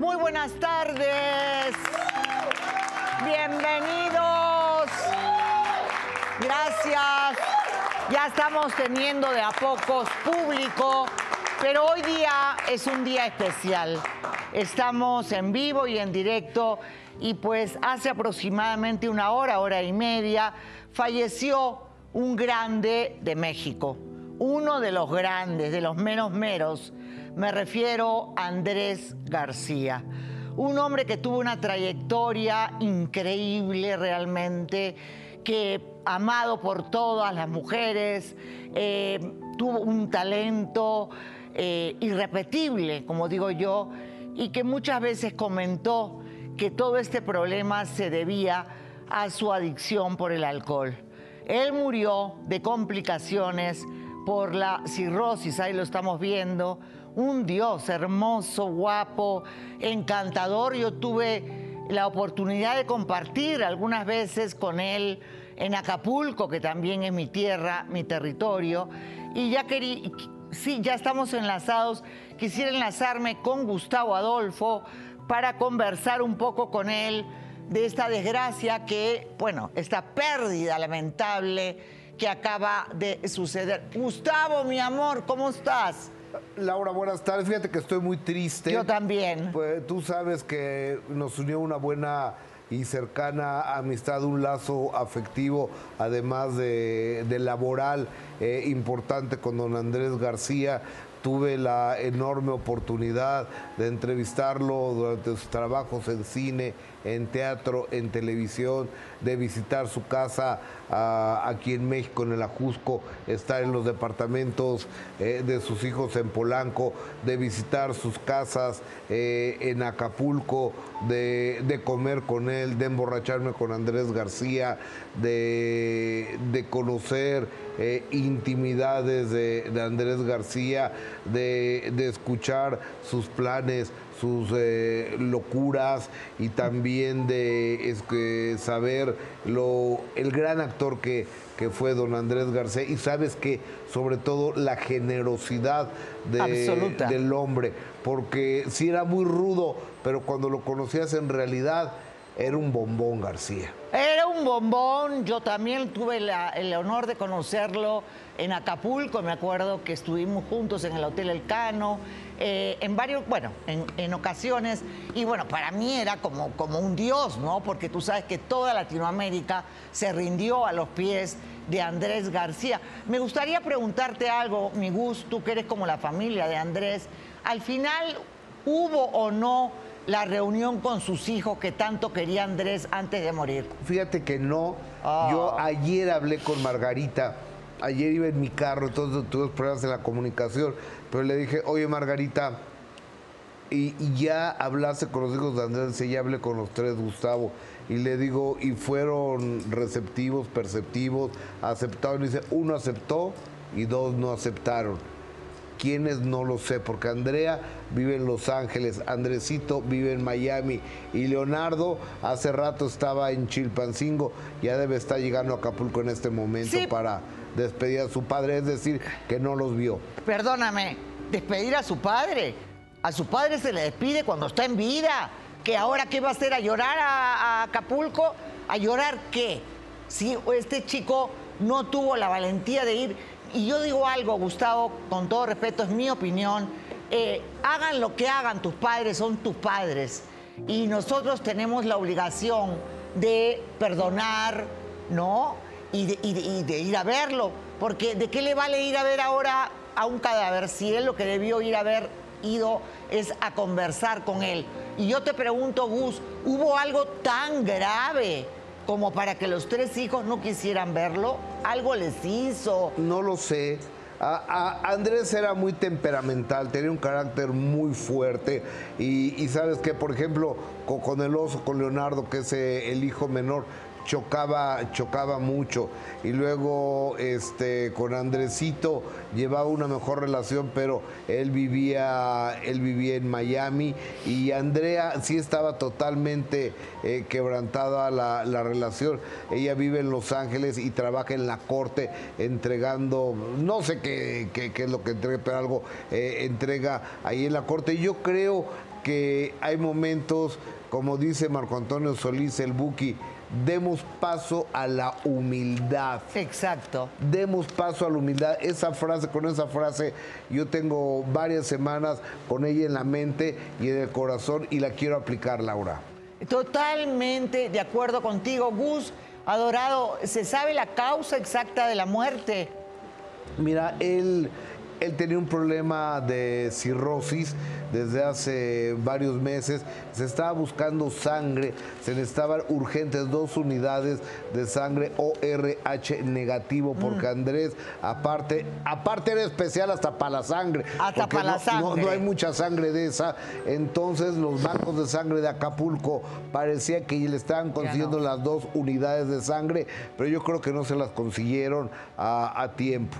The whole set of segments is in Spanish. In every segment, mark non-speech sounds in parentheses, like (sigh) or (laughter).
Muy buenas tardes. Bienvenidos. Gracias. Ya estamos teniendo de a pocos público, pero hoy día es un día especial. Estamos en vivo y en directo y pues hace aproximadamente una hora, hora y media, falleció un grande de México, uno de los grandes, de los menos meros. Me refiero a Andrés García, un hombre que tuvo una trayectoria increíble realmente, que amado por todas las mujeres, eh, tuvo un talento eh, irrepetible, como digo yo, y que muchas veces comentó que todo este problema se debía a su adicción por el alcohol. Él murió de complicaciones por la cirrosis, ahí lo estamos viendo, un dios hermoso, guapo, encantador. Yo tuve la oportunidad de compartir algunas veces con él en Acapulco, que también es mi tierra, mi territorio, y ya quería, sí, ya estamos enlazados, quisiera enlazarme con Gustavo Adolfo para conversar un poco con él de esta desgracia que, bueno, esta pérdida lamentable que acaba de suceder. Gustavo, mi amor, ¿cómo estás? Laura, buenas tardes. Fíjate que estoy muy triste. Yo también. Pues tú sabes que nos unió una buena y cercana amistad, un lazo afectivo, además de, laboral eh, importante con don Andrés García tuve la enorme oportunidad de entrevistarlo durante sus trabajos en cine, en teatro, en televisión, de visitar su casa aquí en México, en el Ajusco, estar en los departamentos eh, de sus hijos en Polanco, de visitar sus casas eh, en Acapulco, de, comer con él, de emborracharme con Andrés García, de, conocer eh, intimidades de, Andrés García, de, de escuchar sus planes, sus eh, locuras y también de saber lo, el gran actor que, que fue don Andrés García y sabes que sobre todo la generosidad del hombre, porque sí era muy rudo, pero cuando lo conocías en realidad era un bombón García. Era un bombón, yo también tuve el honor de conocerlo en Acapulco, me acuerdo que estuvimos juntos en el Hotel El Cano, eh, en varios, bueno, en, ocasiones, y bueno, para mí era como, como un dios, ¿no? Porque tú sabes que toda Latinoamérica se rindió a los pies de Andrés García. Me gustaría preguntarte algo, mi Gus, tú que eres como la familia de Andrés, al final, ¿hubo o no la reunión con sus hijos que tanto quería Andrés antes de morir? Fíjate que no. Yo ah. ayer hablé con Margarita ayer iba en mi carro, entonces tuve problemas en la comunicación, pero le dije, oye Margarita, y, ya hablaste con los hijos de Andrés, y ya hablé con los tres, Gustavo, y le digo, y fueron receptivos, perceptivos, aceptaron, y dice, uno aceptó y dos no aceptaron. ¿Quiénes? No lo sé, porque Andrea vive en Los Ángeles, Andresito vive en Miami y Leonardo hace rato estaba en Chilpancingo, ya debe estar llegando a Acapulco en este momento para despedir a su padre, es decir, que no los vio. Perdóname, despedir a su padre. A su padre se le despide cuando está en vida. ¿Que ahora qué va a hacer? ¿A llorar a, Acapulco? ¿A llorar qué? Si este chico no tuvo la valentía de ir. Y yo digo algo, Gustavo, con todo respeto, es mi opinión. Eh, hagan lo que hagan tus padres, son tus padres. Y nosotros tenemos la obligación de perdonar, ¿no? Y de, ir a verlo. Porque ¿de qué le vale ir a ver ahora a un cadáver si él lo que debió ir a haber ido es a conversar con él? Y yo te pregunto, Gus, ¿hubo algo tan grave como para que los tres hijos no quisieran verlo? ¿Algo les hizo? No lo sé. Andrés era muy temperamental, tenía un carácter muy fuerte y, sabes que, por ejemplo, con, el oso, con Leonardo, que es eh, el hijo menor, chocaba, chocaba mucho. Y luego este, con Andresito llevaba una mejor relación, pero él vivía, él vivía en Miami y Andrea sí estaba totalmente eh, quebrantada la, relación. Ella vive en Los Ángeles y trabaja en la corte entregando, no sé qué, qué, es lo que entrega, pero algo eh, entrega ahí en la corte. Yo creo que hay momentos, como dice Marco Antonio Solís, el Buki, demos paso a la humildad. Exacto. Demos paso a la humildad. Esa frase, con esa frase, yo tengo varias semanas con ella en la mente y en el corazón y la quiero aplicar, Laura. Totalmente de acuerdo contigo, Gus. Adorado, ¿se sabe la causa exacta de la muerte? Mira, él él tenía un problema de cirrosis desde hace varios meses. Se estaba buscando sangre, se necesitaban urgentes dos unidades de sangre ORH negativo, porque mm. Andrés, aparte, aparte era especial hasta para la sangre. Hasta para la sangre. No, hay mucha sangre de esa. Entonces, los bancos de sangre de Acapulco parecía que le estaban consiguiendo las dos unidades de sangre, pero yo creo que no se las consiguieron a tiempo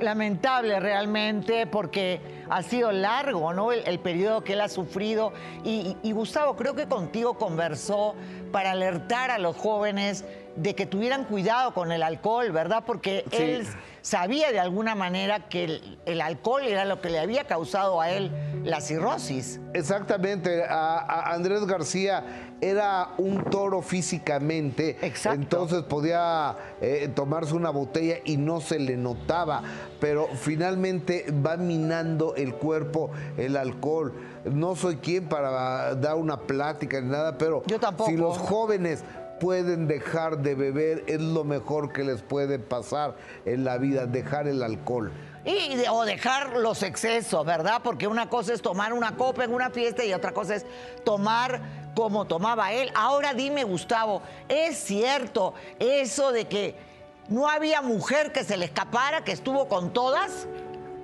lamentable realmente porque ha sido largo ¿no? el, periodo que él ha sufrido y, Gustavo creo que contigo conversó para alertar a los jóvenes de que tuvieran cuidado con el alcohol, ¿verdad? Porque él sabía de alguna manera que el, alcohol era lo que le había causado a él la cirrosis. Exactamente, a, Andrés García era un toro físicamente, Exacto. entonces podía eh, tomarse una botella y no se le notaba, pero finalmente va minando el cuerpo el alcohol. No soy quien para dar una plática ni nada, pero Yo tampoco. si los jóvenes pueden dejar de beber, es lo mejor que les puede pasar en la vida, dejar el alcohol. Y, o dejar los excesos, ¿verdad? Porque una cosa es tomar una copa en una fiesta y otra cosa es tomar como tomaba él. Ahora dime, Gustavo, ¿es cierto eso de que no había mujer que se le escapara, que estuvo con todas?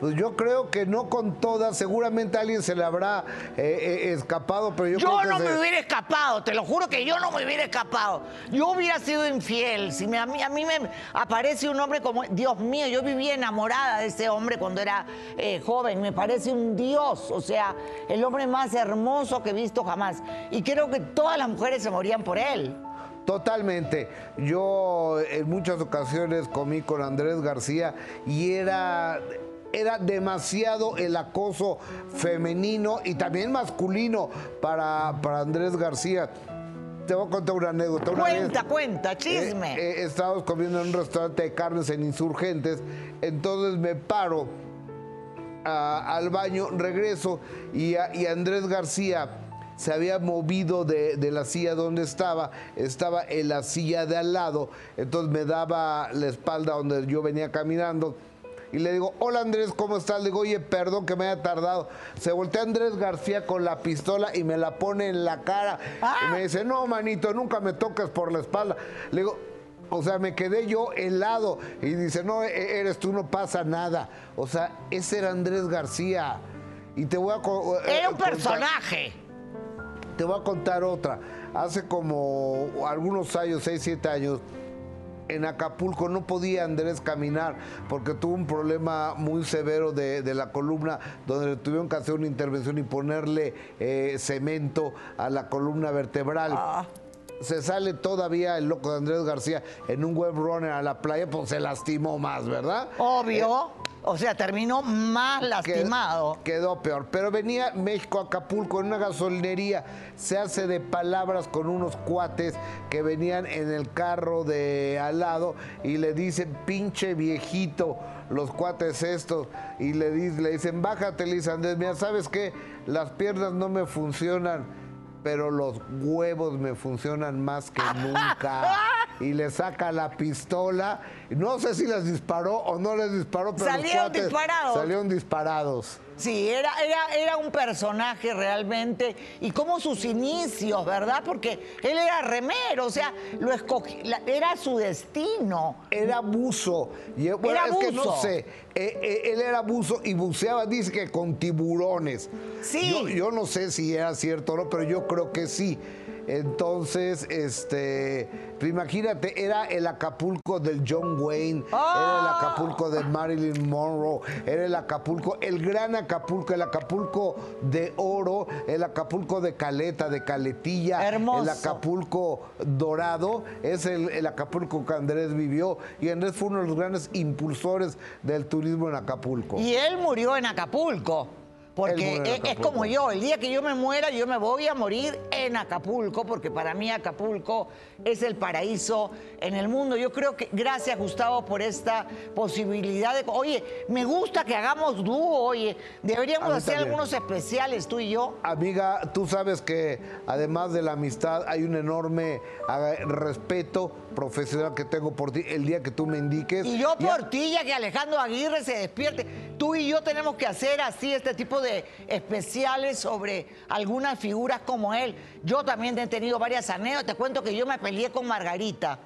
Pues yo creo que no con todas, seguramente a alguien se le habrá eh, eh, escapado, pero yo, yo creo no me hubiera escapado, te lo juro que yo no me hubiera escapado. Yo hubiera sido infiel. Si a, mí, a mí me aparece un hombre como, Dios mío, yo vivía enamorada de ese hombre cuando era eh, joven, me parece un dios, o sea, el hombre más hermoso que he visto jamás. Y creo que todas las mujeres se morían por él. Totalmente. Yo en muchas ocasiones comí con Andrés García y era era demasiado el acoso femenino y también masculino para, para Andrés García. Te voy a contar una anécdota. cuenta, cuenta, eh, chisme. Eh, estábamos comiendo en un restaurante de carnes en Insurgentes, entonces me paro al baño, regreso y, Andrés García se había movido de, de, la silla donde estaba, estaba en la silla de al lado, entonces me daba la espalda donde yo venía caminando y le digo, hola Andrés, ¿cómo estás? Le digo, oye, perdón que me haya tardado. Se voltea Andrés García con la pistola y me la pone en la cara. Y me dice, no, manito, nunca me toques por la espalda. Le digo, o sea, me quedé yo helado. Y dice, no, e-, eres tú, no pasa nada. O sea, ese era Andrés García. Y te voy a... Eh, era un personaje. Te voy a contar otra. Hace como algunos años, 6, 7 años, en Acapulco no podía Andrés caminar porque tuvo un problema muy severo de, la columna donde tuvieron que hacer una intervención y ponerle eh, cemento a la columna vertebral. Ah. Se sale todavía el loco de Andrés García en un web runner a la playa, pues se lastimó más, ¿verdad? Obvio. Eh, o sea, terminó más lastimado. Quedó, peor. Pero venía México Acapulco en una gasolinería. Se hace de palabras con unos cuates que venían en el carro de al lado y le dicen, pinche viejito, los cuates estos. Y le, le dicen, bájate, Liz Andrés. Mira, ¿sabes qué? Las piernas no me funcionan, pero los huevos me funcionan más que (laughs) nunca. Y le saca la pistola. No sé si les disparó o no les disparó, pero salieron disparados. Salieron disparados. Sí, era, era, era un personaje realmente. Y como sus inicios, ¿verdad? Porque él era remero, o sea, lo escogí, era su destino. Era buzo. era es que no sé. Eh, eh, él era buzo y buceaba, dice que con tiburones. Sí. Yo, yo no sé si era cierto o no, pero yo creo que sí. Entonces, este, pues imagínate, era el Acapulco del John Wayne, era el Acapulco de Marilyn Monroe, era el Acapulco, el gran Acapulco, el Acapulco de oro, el Acapulco de Caleta, de Caletilla, el Acapulco dorado, es el, el Acapulco que Andrés vivió y Andrés fue uno de los grandes impulsores del turismo en Acapulco. Y él murió en Acapulco Porque es, es, como yo, el día que yo me muera, yo me voy a morir en Acapulco, porque para mí Acapulco es el paraíso en el mundo. Yo creo que, gracias Gustavo por esta posibilidad de... Oye, me gusta que hagamos dúo, oye, deberíamos hacer algunos especiales tú y yo. Amiga, tú sabes que además de la amistad hay un enorme respeto profesional que tengo por ti el día que tú me indiques. Y yo por ti, ya que Alejandro Aguirre se despierte. Tú y yo tenemos que hacer así este tipo de especiales sobre algunas figuras como él. Yo también he tenido varias anécdotas. Te cuento que yo me peleé con Margarita.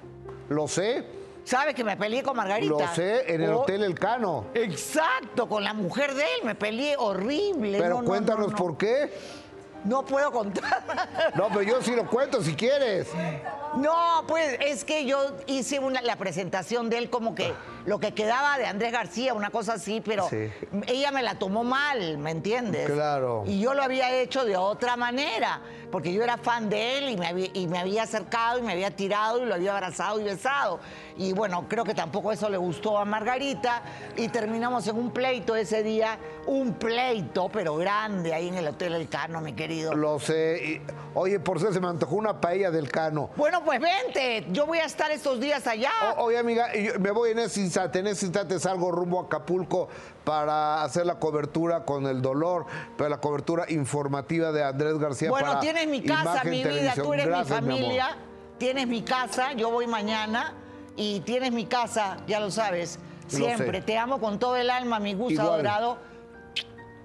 Lo sé. ¿Sabes que me peleé con Margarita? Lo sé, en el oh, Hotel El Cano. Exacto, con la mujer de él, me peleé horrible. Pero cuéntanos por qué. No puedo contar. (laughs) No, pero yo sí lo cuento si quieres. No, pues es que yo hice una, la presentación de él como que lo que quedaba de Andrés García, una cosa así, pero ella me la tomó mal, ¿me entiendes? Claro. Y yo lo había hecho de otra manera, porque yo era fan de él y me, había, y me había acercado y me había tirado y lo había abrazado y besado. Y bueno, creo que tampoco eso le gustó a Margarita y terminamos en un pleito ese día, un pleito, pero grande ahí en el Hotel El Cano, mi querido. Lo sé. oye, por ser se me antojó una paella del Cano. Bueno, pues vente, yo voy a estar estos días allá. oye, amiga, me voy en ese instante, en ese instante salgo rumbo a Acapulco para hacer la cobertura con el dolor, para la cobertura informativa de Andrés García. Bueno, tienes mi casa, mi vida, tú eres mi familia, tienes mi casa, yo voy mañana y tienes mi casa, ya lo sabes, siempre. Te amo con todo el alma, mi gusto adorado.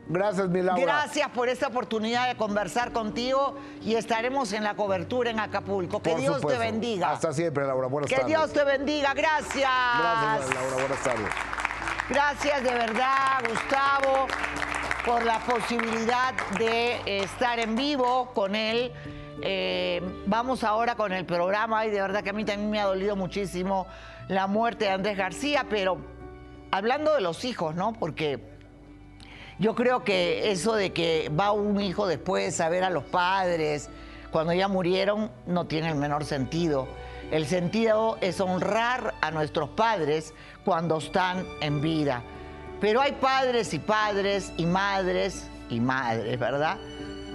Gracias, mi Laura. Gracias por esta oportunidad de conversar contigo y estaremos en la cobertura en Acapulco. Que Dios te bendiga. Hasta siempre, Laura. Buenas tardes. Que Dios te bendiga. Gracias. Gracias, Laura. Buenas tardes. Gracias de verdad, Gustavo, por la posibilidad de estar en vivo con él. Eh, vamos ahora con el programa y de verdad que a mí también me ha dolido muchísimo la muerte de Andrés García, pero hablando de los hijos, ¿no? Porque yo creo que eso de que va un hijo después a ver a los padres cuando ya murieron no tiene el menor sentido. El sentido es honrar a nuestros padres cuando están en vida. Pero hay padres y padres y madres y madres, ¿verdad?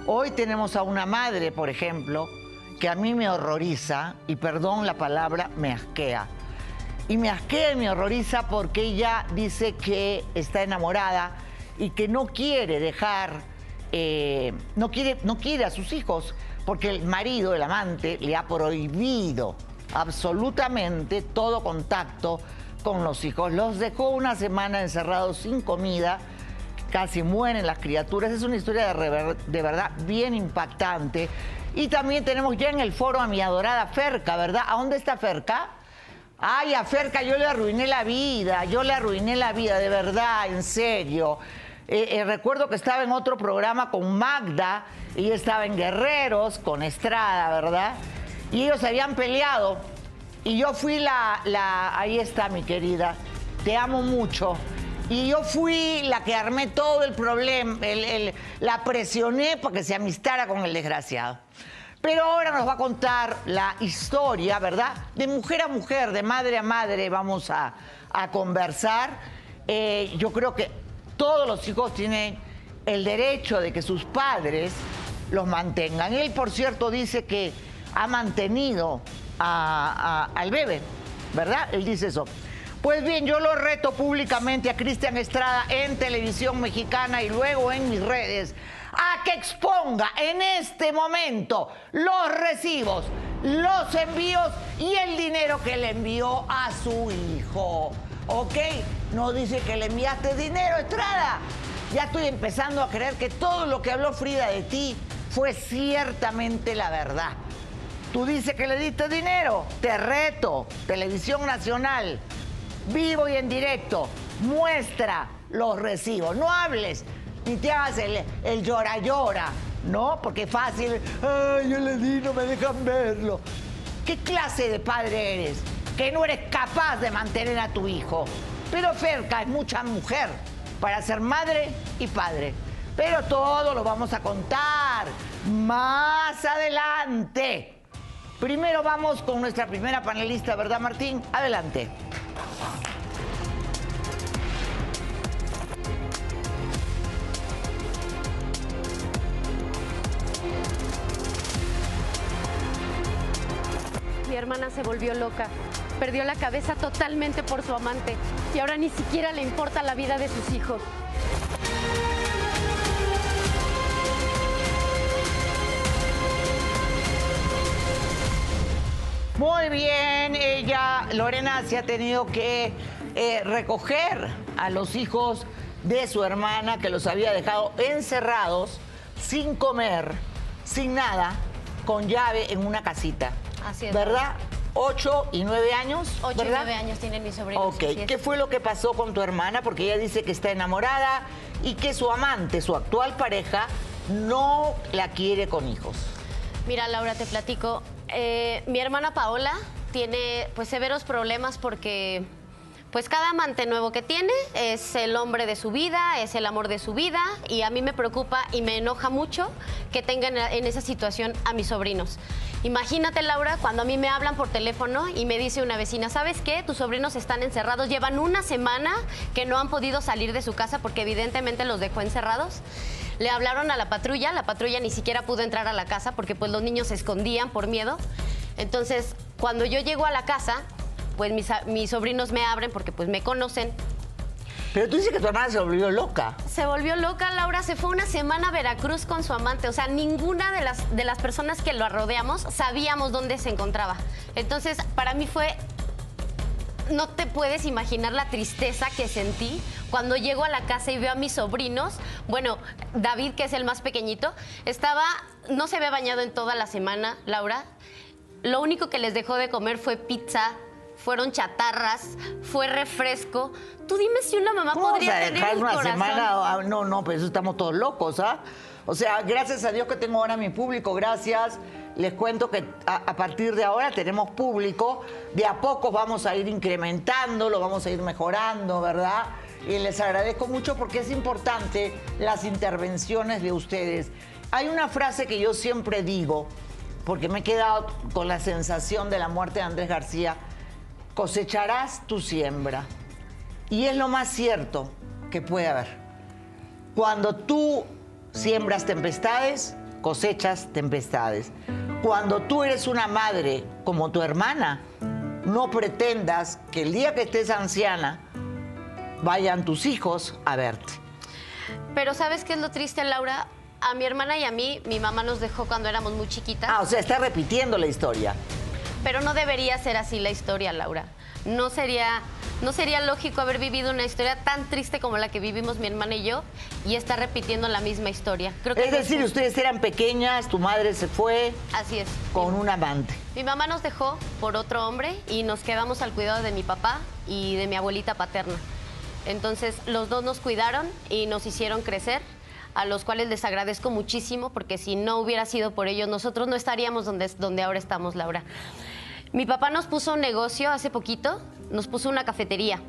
Hoy tenemos a una madre, por ejemplo, que a mí me horroriza, y perdón la palabra, me asquea. Y me asquea y me horroriza porque ella dice que está enamorada y que no quiere dejar, eh, no, quiere, no quiere a sus hijos porque el marido, el amante, le ha prohibido absolutamente todo contacto con los hijos. Los dejó una semana encerrados sin comida, casi mueren las criaturas. Es una historia de, de verdad bien impactante. Y también tenemos ya en el foro a mi adorada Ferca, ¿verdad? ¿A dónde está Ferca? Ay, a Ferca yo le arruiné la vida, yo le arruiné la vida, de verdad, en serio. Eh, eh, recuerdo que estaba en otro programa con Magda, y estaba en Guerreros con Estrada, ¿verdad? Y ellos habían peleado. Y yo fui la, la, ahí está mi querida, te amo mucho. Y yo fui la que armé todo el problema, la presioné para que se amistara con el desgraciado. Pero ahora nos va a contar la historia, ¿verdad? De mujer a mujer, de madre a madre, vamos a, conversar. Eh, yo creo que todos los hijos tienen el derecho de que sus padres los mantengan. Él, por cierto, dice que ha mantenido al bebé, ¿verdad? Él dice eso. Pues bien, yo lo reto públicamente a Cristian Estrada en televisión mexicana y luego en mis redes a que exponga en este momento los recibos, los envíos y el dinero que le envió a su hijo. ¿Ok? No dice que le enviaste dinero, Estrada. Ya estoy empezando a creer que todo lo que habló Frida de ti fue ciertamente la verdad. Tú dices que le diste dinero. Te reto. Televisión Nacional. Vivo y en directo. Muestra los recibos. No hables ni te hagas el, el llora llora. ¿No? Porque es fácil. Ay, yo le di, no me dejan verlo. ¿Qué clase de padre eres? que no eres capaz de mantener a tu hijo. Pero Ferca es mucha mujer para ser madre y padre. Pero todo lo vamos a contar más adelante. Primero vamos con nuestra primera panelista, ¿verdad Martín? Adelante. Mi hermana se volvió loca. Perdió la cabeza totalmente por su amante y ahora ni siquiera le importa la vida de sus hijos. Muy bien, ella, Lorena, se ha tenido que eh, recoger a los hijos de su hermana que los había dejado encerrados, sin comer, sin nada, con llave en una casita. Así es. ¿Verdad? Ocho y nueve años. Ocho y ¿verdad? nueve años tienen mis sobrinos. Ok. ¿qué fue lo que pasó con tu hermana? Porque ella dice que está enamorada y que su amante, su actual pareja, no la quiere con hijos. Mira, Laura, te platico. Eh, mi hermana Paola tiene pues severos problemas porque pues cada amante nuevo que tiene es el hombre de su vida, es el amor de su vida y a mí me preocupa y me enoja mucho que tengan en esa situación a mis sobrinos. Imagínate, Laura, cuando a mí me hablan por teléfono y me dice una vecina, ¿sabes qué? Tus sobrinos están encerrados, llevan una semana que no han podido salir de su casa porque evidentemente los dejó encerrados. Le hablaron a la patrulla, la patrulla ni siquiera pudo entrar a la casa porque pues los niños se escondían por miedo. Entonces, cuando yo llego a la casa, pues mis, sobrinos me abren porque pues me conocen. Pero tú dices que tu hermana se volvió loca. Se volvió loca, Laura, se fue una semana a Veracruz con su amante. O sea, ninguna de las, de las personas que lo rodeamos sabíamos dónde se encontraba. Entonces, para mí fue no te puedes imaginar la tristeza que sentí cuando llego a la casa y veo a mis sobrinos. Bueno, David, que es el más pequeñito, estaba, no se había bañado en toda la semana, Laura. Lo único que les dejó de comer fue pizza, fueron chatarras, fue refresco. Tú dime si una mamá ¿Cómo vas podría a tener dejar un una corazón. semana? Ah, No, no, pero eso estamos todos locos, ¿ah? O sea, gracias a Dios que tengo ahora mi público, gracias. Les cuento que a, a partir de ahora tenemos público. De a poco vamos a ir incrementando, lo vamos a ir mejorando, ¿verdad? Y les agradezco mucho porque es importante las intervenciones de ustedes. Hay una frase que yo siempre digo, porque me he quedado con la sensación de la muerte de Andrés García, cosecharás tu siembra. Y es lo más cierto que puede haber. Cuando tú siembras tempestades, cosechas tempestades. Cuando tú eres una madre como tu hermana, no pretendas que el día que estés anciana vayan tus hijos a verte. Pero ¿sabes qué es lo triste, Laura? A mi hermana y a mí, mi mamá nos dejó cuando éramos muy chiquitas. Ah, o sea, está repitiendo la historia. Pero no debería ser así la historia, Laura. No sería, no sería lógico haber vivido una historia tan triste como la que vivimos mi hermana y yo y estar repitiendo la misma historia. Creo que Es decir, ustedes eran pequeñas, tu madre se fue Así es. con un amante. Mi mamá nos dejó por otro hombre y nos quedamos al cuidado de mi papá y de mi abuelita paterna. Entonces, los dos nos cuidaron y nos hicieron crecer, a los cuales les agradezco muchísimo porque si no hubiera sido por ellos, nosotros no estaríamos donde, donde ahora estamos, Laura. Mi papá nos puso un negocio hace poquito, nos puso una cafetería.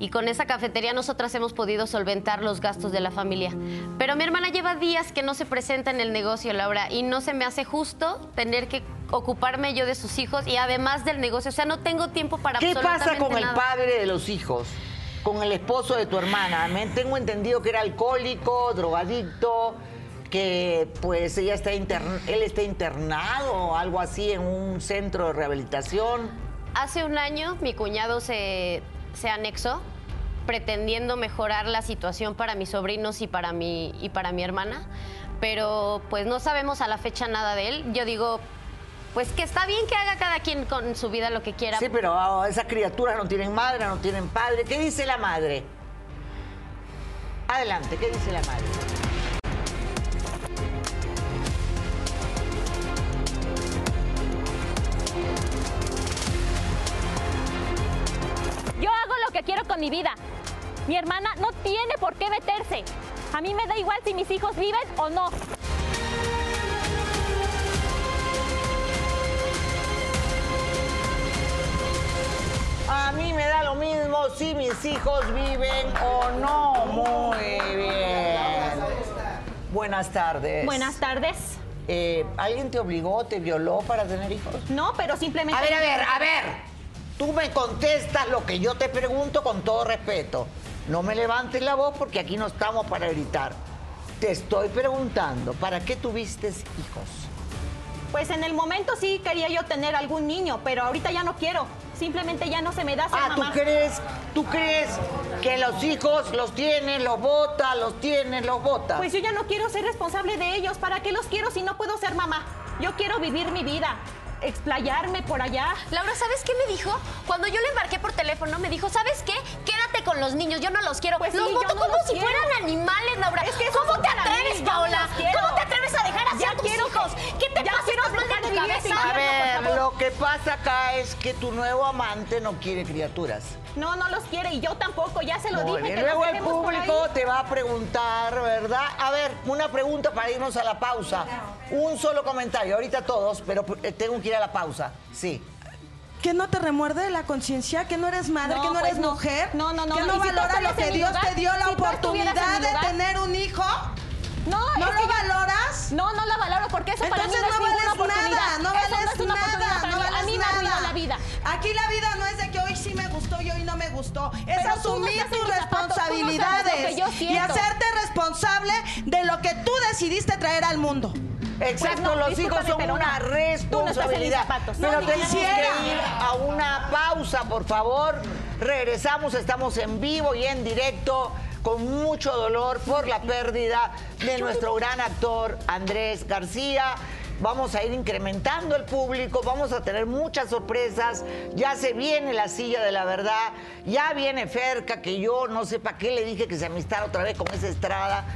Y con esa cafetería nosotras hemos podido solventar los gastos de la familia. Pero mi hermana lleva días que no se presenta en el negocio, Laura, y no se me hace justo tener que ocuparme yo de sus hijos y además del negocio. O sea, no tengo tiempo para ¿Qué pasa con el padre de los hijos? Con el esposo de tu hermana. Me tengo entendido que era alcohólico, drogadicto, que pues ella está intern- él está internado o algo así en un centro de rehabilitación. Hace un año mi cuñado se, se anexó pretendiendo mejorar la situación para mis sobrinos y para mi, y para mi hermana, pero pues no sabemos a la fecha nada de él. Yo digo, pues que está bien que haga cada quien con su vida lo que quiera. Sí, pero ah, esas criaturas no tienen madre, no tienen padre. ¿Qué dice la madre? Adelante, ¿qué dice la madre? Que quiero con mi vida. Mi hermana no tiene por qué meterse. A mí me da igual si mis hijos viven o no. A mí me da lo mismo si mis hijos viven o no. Muy bien. Buenas tardes. Buenas tardes. Eh, ¿Alguien te obligó, te violó para tener hijos? No, pero simplemente... A ver, a ver, a ver. Tú me contestas lo que yo te pregunto con todo respeto. No me levantes la voz porque aquí no estamos para gritar. Te estoy preguntando, ¿para qué tuviste hijos? Pues en el momento sí quería yo tener algún niño, pero ahorita ya no quiero. Simplemente ya no se me da ser Ah, ¿tú crees, tú crees que los hijos los tienes, los bota, los tienes, los bota? Pues yo ya no quiero ser responsable de ellos. ¿Para qué los quiero si no puedo ser mamá? Yo quiero vivir mi vida, explayarme por allá. Laura, ¿sabes qué me dijo? Cuando yo le embarqué por teléfono, me dijo, ¿sabes qué? Quédate con los niños, yo no los quiero. Pues los sí, voto no como los si quiero. fueran animales, Laura. Es que esos ¿Cómo te mí, atreves, no Paola? ¿Cómo te atreves a dejar así Ya a tus quiero hijos? ¿Qué te ya pasa? ¿Estás mal de tu cabeza? A ver, lo que pasa acá es que tu nuevo amante no quiere criaturas. No, no los quiere y yo tampoco, ya se lo Muy dije. bien. que Luego el público te va a preguntar, ¿verdad? A ver, una pregunta para irnos a la pausa. Un solo comentario, ahorita todos, pero eh, tengo que ir a la pausa. Sí. ¿Que no te remuerde la conciencia? ¿Que no eres madre? No, ¿Que no pues eres no. mujer? No, no, no. ¿Que ¿Y no valora lo que Dios lugar? te dio la Si oportunidad de tener un hijo? No, ¿No lo yo- valoras? No, no la valoro porque eso para mí Entonces no, no es vales nada, no Eso vales no es una oportunidad nada, no mí. vales A mí me nada. arruinó la vida. Aquí la vida no es de que hoy sí me gustó y hoy no me gustó. Es Pero tú no asumir tus zapatos, responsabilidades y hacerte responsable de lo que tú decidiste traer al mundo. Exacto, Pues no, los hijos son pero una no responsabilidad. pero tenemos que ir a una pausa, por favor. Regresamos, estamos en vivo y en directo con mucho dolor por la pérdida de nuestro gran actor Andrés García. Vamos a ir incrementando el público, vamos a tener muchas sorpresas. Ya se viene la silla de la verdad, ya viene Ferca, que yo no sé para qué le dije que se amistara otra vez con esa estrada.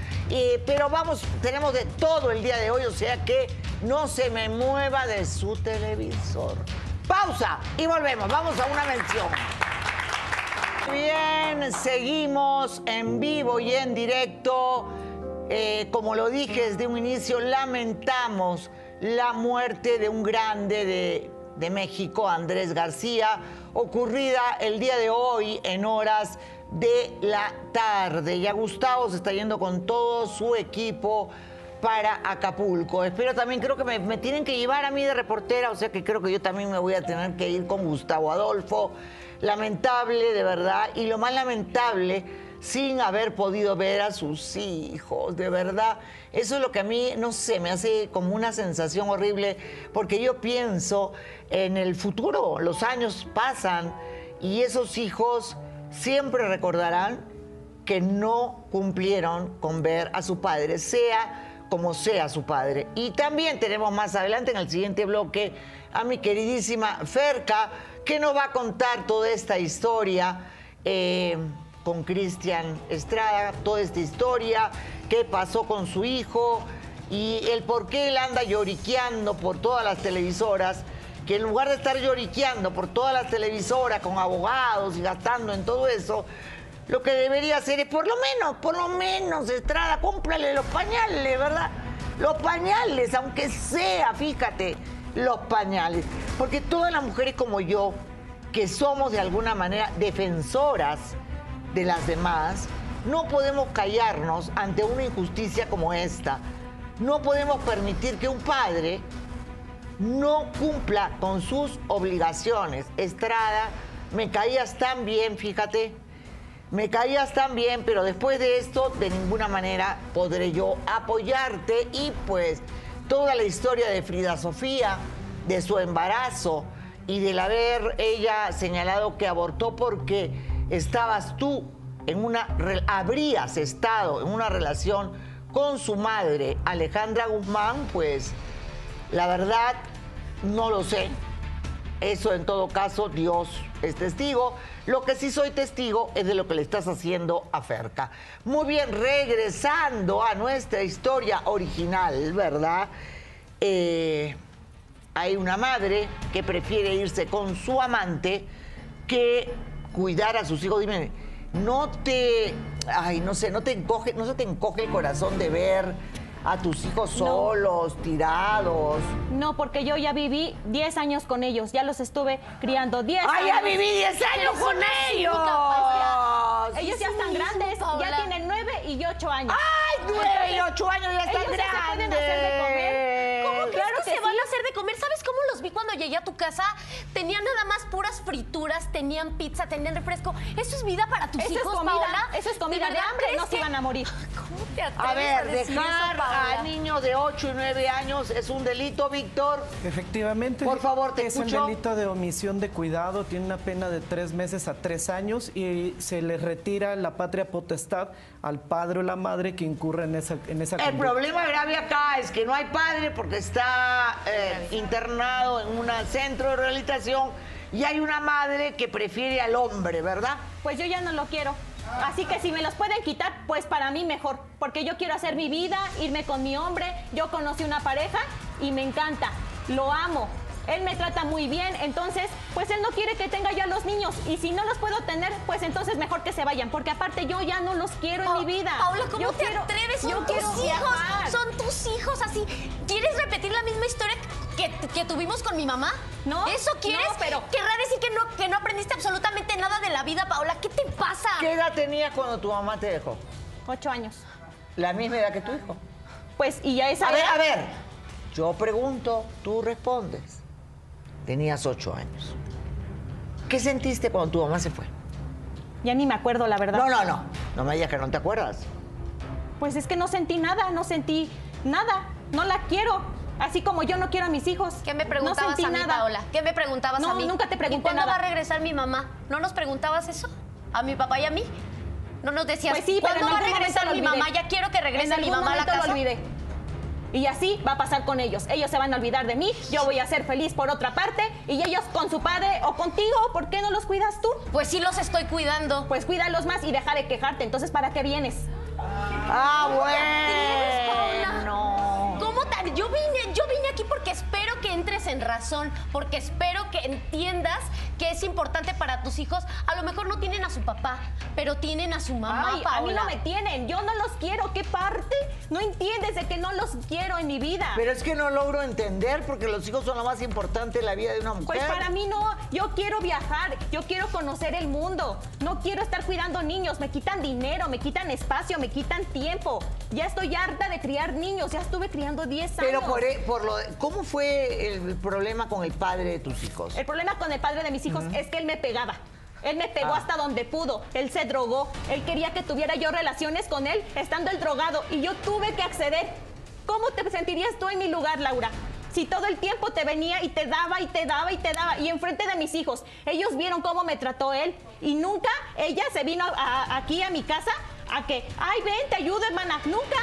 Pero vamos, tenemos de todo el día de hoy, o sea que no se me mueva de su televisor. Pausa y volvemos, vamos a una mención. Bien, seguimos en vivo y en directo. Eh, como lo dije desde un inicio, lamentamos la muerte de un grande de, México, Andrés García, ocurrida el día de hoy en horas de la tarde. Ya Gustavo se está yendo con todo su equipo para Acapulco. Espero también, creo que me, me tienen que llevar a mí de reportera, o sea que creo que yo también me voy a tener que ir con Gustavo Adolfo. Lamentable, de verdad, y lo más lamentable, sin haber podido ver a sus hijos, de verdad. Eso es lo que a mí, no sé, me hace como una sensación horrible, porque yo pienso en el futuro, los años pasan y esos hijos siempre recordarán que no cumplieron con ver a su padre, sea como sea su padre. Y también tenemos más adelante en el siguiente bloque a mi queridísima Ferca, que nos va a contar toda esta historia eh, con Cristian Estrada, toda esta historia, qué pasó con su hijo y el por qué él anda lloriqueando por todas las televisoras que en lugar de estar lloriqueando por todas las televisoras con abogados y gastando en todo eso, lo que debería hacer es por lo menos, por lo menos, Estrada, cómprale los pañales, ¿verdad? Los pañales, aunque sea, fíjate, los pañales. Porque todas las mujeres como yo, que somos de alguna manera defensoras de las demás, no podemos callarnos ante una injusticia como esta. No podemos permitir que un padre no cumpla con sus obligaciones. Estrada, me caías tan bien, fíjate, me caías tan bien, pero después de esto de ninguna manera podré yo apoyarte y pues toda la historia de Frida Sofía, de su embarazo y del haber ella señalado que abortó porque estabas tú en una, habrías estado en una relación con su madre, Alejandra Guzmán, pues la verdad, no lo sé. Eso en todo caso, Dios es testigo. Lo que sí soy testigo es de lo que le estás haciendo a Ferca. Muy bien, regresando a nuestra historia original, ¿verdad? Eh, hay una madre que prefiere irse con su amante que cuidar a sus hijos. Dime, no te, ay, no sé, no te encoge, no se te encoge el corazón de ver a tus hijos solos, tirados. No, porque yo ya viví 10 años con ellos, ya los estuve criando 10 ¡Ay, años. ya viví 10 años con ellos! pues Ellos ya están grandes, ya tienen 9 y 8 años. ¡Ay, nueve y ocho años ya están ellos ya se grandes! pueden hacer de comer. ¿Cómo crees Claro que, que se van a hacer de comer? ¿Sabes cómo los vi cuando llegué a tu casa? Tenían nada más puras frituras, tenían pizza, tenían refresco. ¿Eso es vida para tus Eso es hijos, comida, Paola? eso es comida de verdad hambre, no se iban a morir. (laughs) ¿Cómo te atreves A ver, decir dejar eso, Paola? a niños de 8 y 9 años es un delito, Víctor. Efectivamente. Por favor, te es escucho. un delito de omisión de cuidado, tiene una pena de tres meses a tres años y se le retira la patria potestad al padre o la madre que incurre en esa, en esa El conducta. problema grave acá es que no hay padre porque está eh, internado en un centro de rehabilitación y hay una madre que prefiere al hombre, ¿verdad? Pues yo ya no lo quiero. Así que si me los pueden quitar, pues para mí mejor. Porque yo quiero hacer mi vida, irme con mi hombre. Yo conocí una pareja y me encanta. Lo amo. Él me trata muy bien, entonces, pues él no quiere que tenga yo a los niños. Y si no los puedo tener, pues entonces mejor que se vayan. Porque aparte yo ya no los quiero en mi vida. Paola, ¿cómo Yo te quiero- atreves? Son yo tus hijos. viajar. Son tus hijos así. ¿Quieres repetir la misma historia que, que tuvimos con mi mamá? No, ¿Eso quieres? no, pero- Querrá decir que no, que no aprendiste absolutamente nada de la vida, Paola. ¿Qué te pasa? ¿Qué edad tenías cuando tu mamá te dejó? Ocho años. La misma edad que tu hijo. Pues, y ya esa A ver, edad- a ver. Yo pregunto, tú respondes. Tenías ocho años. ¿Qué sentiste cuando tu mamá se fue? Ya ni me acuerdo, la verdad. No, no, no. No me digas que no te acuerdas. Pues es que no sentí nada, no sentí nada. No la quiero. Así como yo no quiero a mis hijos. ¿Qué me preguntabas no sentí a mí, nada. Paola? ¿Qué me preguntabas No, a mí? nunca te pregunté ¿Y cuándo nada. va a regresar mi mamá? ¿No nos preguntabas eso? ¿A mi papá y a mí? ¿No nos decías, Pues sí, pero ¿cuándo va a regresar mi mamá? Ya quiero que regrese mi mamá a la casa. lo olvidé. Y así va a pasar con ellos. Ellos se van a olvidar de mí, yo voy a ser feliz por otra parte y ellos con su padre o contigo, ¿por qué no los cuidas tú? Pues sí los estoy cuidando. Pues cuídalos más y deja de quejarte. Entonces, ¿para qué vienes? Ah, bueno. ¿Cómo tal? Yo vine, yo vine aquí porque espero que entres en razón, porque espero que entiendas que es importante para tus hijos. A lo mejor no tienen a su papá, pero tienen a su mamá, Ay, a mí no me tienen, yo no los quiero. ¿Qué parte? No entiendes de que no los quiero en mi vida. Pero es que no logro entender porque los hijos son lo más importante en la vida de una mujer. Pues para mí no, yo quiero viajar, yo quiero conocer el mundo, no quiero estar cuidando niños, me quitan dinero, me quitan espacio, me quitan tiempo. Ya estoy harta de criar niños, ya estuve criando 10 años. Pero por, e- por lo ¿cómo fue el problema con el padre de tus hijos? El problema con el padre de mis hijos es que él me pegaba. Él me pegó Ah. hasta donde pudo. Él se drogó. Él quería que tuviera yo relaciones con él estando el drogado y yo tuve que acceder. ¿Cómo te sentirías tú en mi lugar, Laura? Si todo el tiempo te venía y te daba y te daba y te daba y enfrente de mis hijos, ellos vieron cómo me trató él y nunca ella se vino a- aquí a mi casa a que, ay, ven, te ayudo, hermana. Nunca.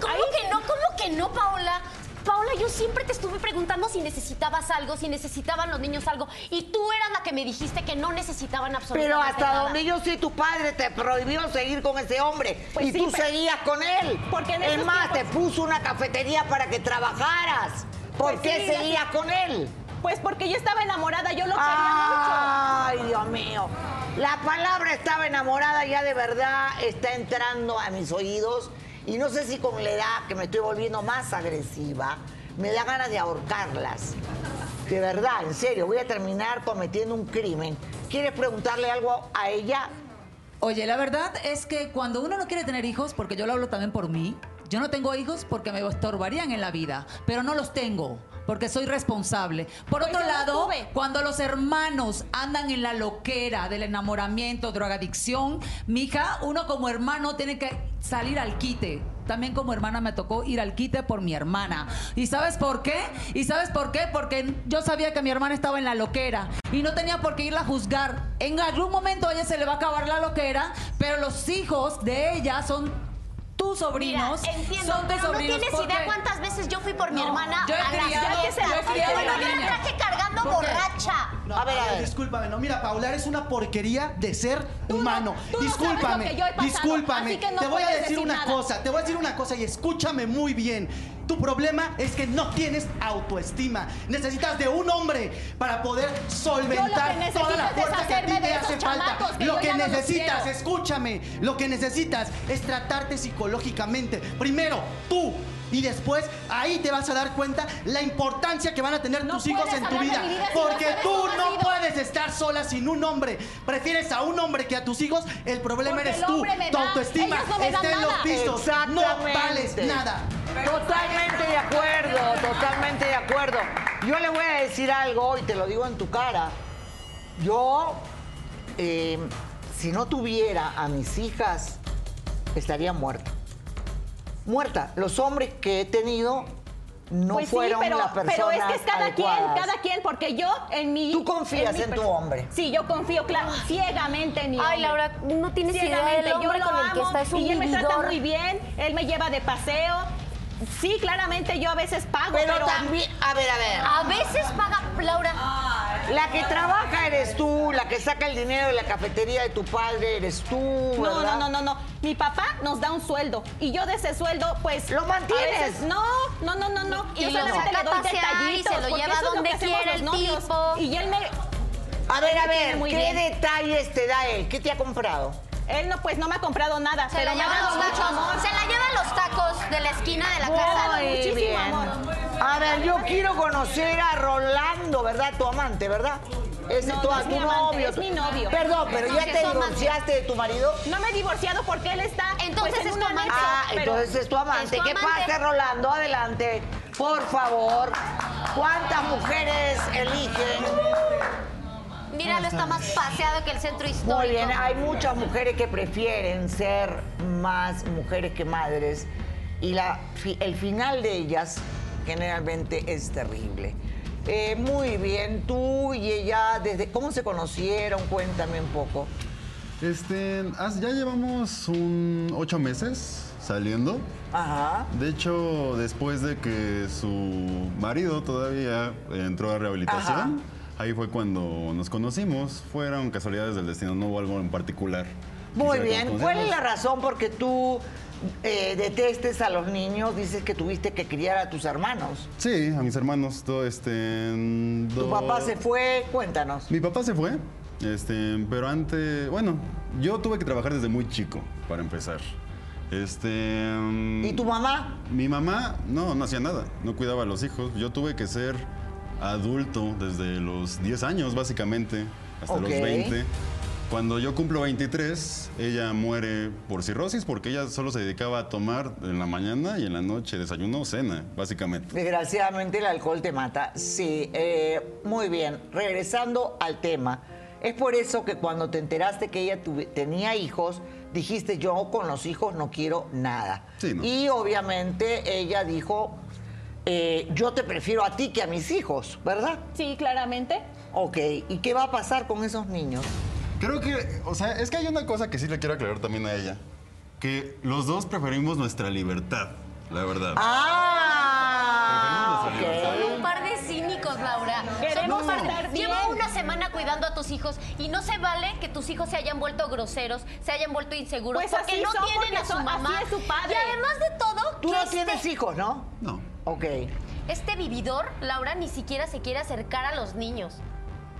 ¿Cómo Ahí- que no? ¿Cómo que no, Paola? Paola, yo siempre te estuve preguntando si necesitabas algo, si necesitaban los niños algo. Y tú eras la que me dijiste que no necesitaban absolutamente Pero hasta nada. donde yo sé, tu padre te prohibió seguir con ese hombre. Pues y sí, tú pero- seguías con él. Porque en es más, tiempos- te puso una cafetería para que trabajaras. ¿Por Pues qué sí, seguías con él? Pues porque yo estaba enamorada, yo lo quería Ay, Dios mío. La palabra estaba enamorada ya de verdad está entrando a mis oídos y no sé si con la edad que me estoy volviendo más agresiva, me da ganas de ahorcarlas. De verdad, en serio, voy a terminar cometiendo un crimen. ¿Quieres preguntarle algo a ella? Oye, la verdad es que cuando uno no quiere tener hijos, porque yo lo hablo también por mí, yo no tengo hijos porque me estorbarían en la vida, pero no los tengo porque soy responsable. Por Pues otro lado, cuando los hermanos andan en la loquera del enamoramiento, drogadicción, mija, uno como hermano tiene que salir al quite. También como hermana me tocó ir al quite por mi hermana. ¿Y sabes por qué? ¿Y sabes por qué? Porque yo sabía que mi hermana estaba en la loquera y no tenía por qué irla a juzgar. En algún momento a ella se le va a acabar la loquera, pero los hijos de ella son tus sobrinos. Mira, entiendo, son tus pero no sobrinos tienes porque- idea cuántas veces yo fui por mi No, hermana yo he a las fiestas. yo he criado Yo a la no traje cargando borracha. No, A ver, a ver. Discúlpame, no, mira, Paula, eres una porquería de ser Tú no- humano. no sabes discúlpame, lo que yo he pasado, discúlpame. así que no te voy a decir decir una nada. cosa, te voy a decir una cosa y escúchame muy bien. Tu problema es que no tienes autoestima. Necesitas de un hombre para poder solventar toda la fuerza que a ti te hace falta. Lo que necesitas, escúchame, lo que necesitas es tratarte psicológicamente. Primero, tú. Y después ahí te vas a dar cuenta la importancia que van a tener No tus hijos en tu vida. Porque tú no puedes estar sola sin un hombre. Prefieres a un hombre que a tus hijos. El problema Porque eres el tú. Tu da, autoestima no está en los pisos. No vales nada. Totalmente de acuerdo, totalmente de acuerdo. Yo le voy a a decir algo y te lo digo en tu cara. Yo, eh, si no tuviera a mis hijas, estaría muerta. Muerta. Los hombres que he tenido no Pues sí, fueron pero, las personas pero es que es cada quien, adecuadas. cada quien, porque yo en mi... Tú confías en tu hombre. Sí, yo confío, claro, ciegamente en mi Ay, hombre. Laura, no tienes idea Ciegamente, del hombre yo lo con el que está, es un Y él me trata muy bien, él me lleva de paseo. Sí, claramente yo a veces pago, Pero, pero... también, a ver, a ver. A veces paga Laura. La que trabaja eres tú, la que saca el dinero de la cafetería de tu padre eres tú, No, ¿verdad? no, no, no, no. Mi papá nos da un sueldo y yo de ese sueldo, pues. ¿Lo mantienes? a veces- no, no, no, no, no. Y yo lo solamente saca le doy pasear y detallitos. se lo lleva eso es lo donde quiere los el novios. tipo. Y él me. A ver, a ver, ¿qué bien. detalles te da él? ¿Qué te ha comprado? Él no, pues no me ha comprado nada, Se pero me ha dado mucho amor. Se la lleva a los tacos de la esquina de la casa. Muchísimo bien. amor. A ver, yo quiero conocer a Rolando, ¿verdad? Tu amante, ¿verdad? Es No, tu, no es tu mi amante, novio. es mi novio. Perdón, pero ya te es divorciaste de tu marido. No me he divorciado porque él está. Entonces pues, en es un tu amante. Ah, pero- entonces es tu amante. Es tu ¿Qué amante. pasa, Rolando? Adelante. Por favor. ¿Cuántas mujeres eligen? Míralo, está más paseado que el centro histórico. Muy bien, hay muchas mujeres que prefieren ser más mujeres que madres y la, el final de ellas generalmente es terrible. Eh, muy bien, tú y ella, desde ¿cómo se conocieron? Cuéntame un poco. Este, as- ya llevamos un ocho meses saliendo. Ajá. De hecho, después de que su marido todavía entró a rehabilitación, ahí fue cuando nos conocimos. Fueron casualidades del destino, no hubo algo en particular. Muy bien, ¿cuál es la razón por que tú eh, detestes a los niños? Dices que tuviste que criar a tus hermanos. Sí, a mis hermanos, todo este. en Tu papá se fue, cuéntanos. Mi papá se fue, este, pero antes, bueno, yo tuve que trabajar desde muy chico, para empezar. Este. mm, ¿Y tu mamá? Mi mamá no, no hacía nada, no cuidaba a los hijos. Yo tuve que ser adulto desde los 10 años, básicamente, hasta los 20. Cuando yo cumplo 23, ella muere por cirrosis porque ella solo se dedicaba a tomar en la mañana y en la noche, desayuno o cena, básicamente. Desgraciadamente el alcohol te mata. Sí, eh, muy bien. Regresando al tema, es por eso que cuando te enteraste que ella tenía hijos, dijiste yo con los hijos no quiero nada. Sí, no. Y obviamente ella dijo, eh, yo te prefiero a ti que a mis hijos, ¿verdad? Sí, claramente. Ok, ¿y qué va a pasar con esos niños? Creo que, o sea, es que hay una cosa que sí le quiero aclarar también a ella. Que los dos preferimos nuestra libertad, la verdad. Ah, Son un par de cínicos, Laura. Queremos Son un par de- estar bien. Llevo una semana cuidando a tus hijos y no se vale que tus hijos se hayan vuelto groseros, se hayan vuelto inseguros, Pues porque así no son, tienen porque a su son- mamá. así es su padre. Y además de todo, Tú no este- tienes hijos, ¿no? No. Ok. Este vividor, Laura, ni siquiera se quiere acercar a los niños.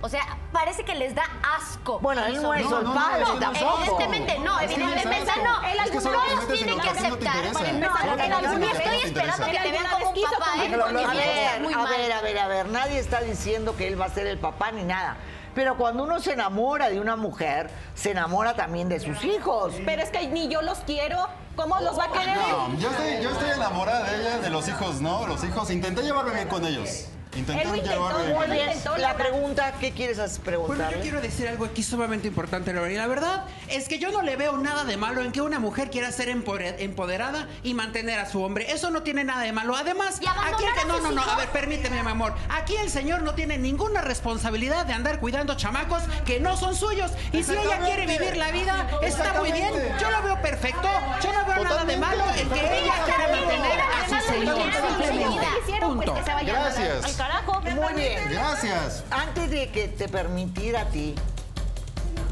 O sea, parece que les da asco. Bueno, él no es tampoco. Evidentemente no, evidentemente no no. los metes en tiene lo que aceptar. Solo te no, estoy esperando que te vean como un papá, ¿eh? Porque A ver, a ver, a ver, a ver, nadie está diciendo que él va a ser el papá ni nada. Pero cuando uno se enamora de una mujer, se enamora también de sus hijos. Pero es que ni yo los quiero. ¿Cómo los va a querer? No, yo estoy, yo estoy enamorada de ella, de los hijos, ¿no? Los hijos, intenté llevarme bien con ellos. Intenté Él lo intentó, la pregunta, ¿qué quieres Bueno, yo preguntarle? quiero decir algo aquí sumamente importante, Laura. Y la verdad es que yo no le veo nada de malo en que una mujer quiera ser empoder- empoderada y mantener a su hombre. Eso no tiene nada de malo. Además, ¿Y abandonar aquí el que a no, no, no. A ver, permíteme, mi amor. Aquí el señor no tiene ninguna responsabilidad de andar cuidando chamacos que no son suyos. Y si ella quiere vivir la vida, está muy bien. Yo lo veo perfecto. Yo no veo nada de malo en que ella quiera mantener a su señor. Pues, Punto. Gracias. Carajo. Muy bien. Gracias. Antes de que te permitiera a ti,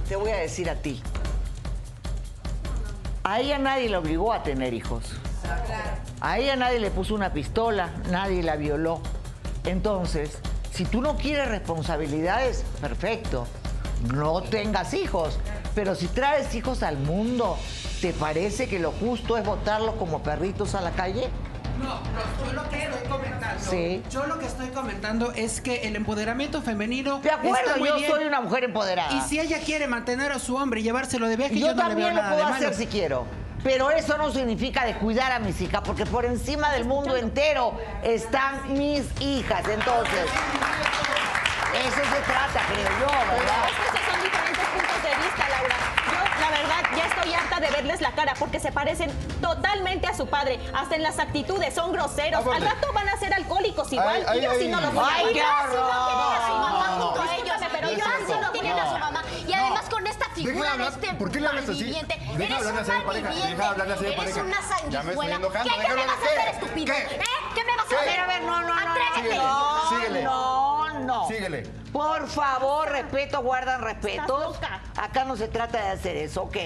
te voy a decir a ti. A ella nadie la obligó a tener hijos. A ella nadie le puso una pistola, nadie la violó. Entonces, si tú no quieres responsabilidades, perfecto. No tengas hijos. Pero si traes hijos al mundo, ¿te parece que lo justo es botarlos como perritos a la calle? No, no, yo lo que estoy comentando. Sí. Yo lo que estoy comentando es que el empoderamiento femenino. De acuerdo, está muy yo bien. soy una mujer empoderada. Y si ella quiere mantener a su hombre y llevárselo de viaje, Yo, yo, no le también veo lo nada puedo de malo. hacer si quiero. Pero eso no significa de cuidar a mis hijas, porque por encima del mundo entero están mis hijas. Entonces, Eso se trata, creo yo, ¿verdad? Harta de verles la cara porque se parecen totalmente a su padre. Hasta en las actitudes son groseros. Al rato van a ser alcohólicos igual. Ay, y yo sí ay. no los voy a Ay, qué pero yo sí así no tienen a su mamá. Y además con esta figura de este ¿Por qué le hablas así? Deja Eres hablar un así de pareja. Deja hablar así de Eres pareja. una me estoy sanguijuela. ¿Qué, qué me vas a hacer, estúpido? ¿Qué? ¿Eh? ¿Qué me vas a hacer? a ver, no, no, no. Atrévete. No, Síguele. no, no. Síguele. Por favor, respeto, guardan respeto. Acá no se trata de hacer eso, ok.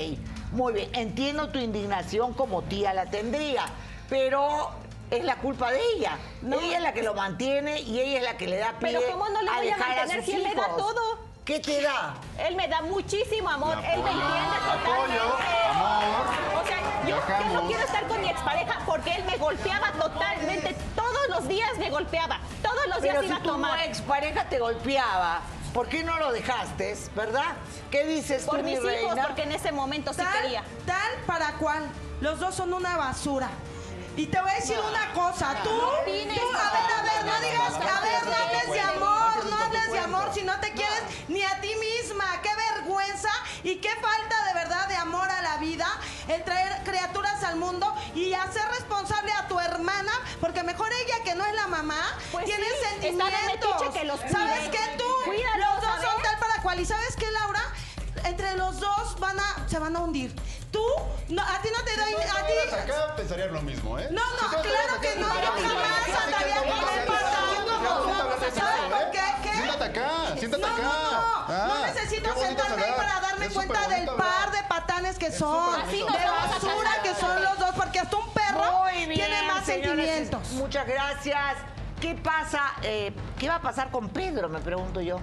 Muy bien, entiendo tu indignación como tía la tendría, pero es la culpa de ella. Ella es la que lo mantiene y ella es la que le da pie Pero ¿cómo no le a voy a mantener si él me da hijos? todo? ¿Qué te da? Él me da muchísimo amor, Me él me entiende totalmente. apoyo, amor. O sea, yo, yo no quiero estar con mi expareja porque él me golpeaba totalmente. Todos los días me golpeaba. Todos los días Pero iba si a tu tomar. expareja te golpeaba, ¿por qué no lo dejaste, verdad? ¿Qué dices Por tú, mi mis hijos, reina? porque en ese momento sí Tal, quería. tal para cual. Los dos son una basura. Y te voy a decir una cosa, tú, tú, a ver, a ver, no digas, a ver, no hables de amor, no hables de amor si no te quieres ni a ti misma. Qué vergüenza y qué falta de verdad de amor a la vida el traer criaturas al mundo y hacer responsable a tu hermana, porque mejor ella que no es la mamá, Pues tiene sí, está de sentimientos. metiche que los ¿Sabes qué tú? Cuídalos, los dos ¿sabes? son tal para cual. ¿Y sabes qué, Laura? Entre los dos van a, se van a hundir. Tú, no, a ti no te doy, a ti, acá pensaría lo mismo, ¿eh? no, no, claro que no, yo jamás andaría con él pasando. ¿Sabes por qué? ¿Qué? Siéntate acá, siéntate acá. no, no, Ah, no necesito sentarme ahí para darme cuenta del par de patanes que son, de basura que son los dos, porque hasta un perro tiene más sentimientos. Muchas gracias. ¿Qué pasa? eh, ¿Qué va a pasar con Pedro? Me pregunto yo.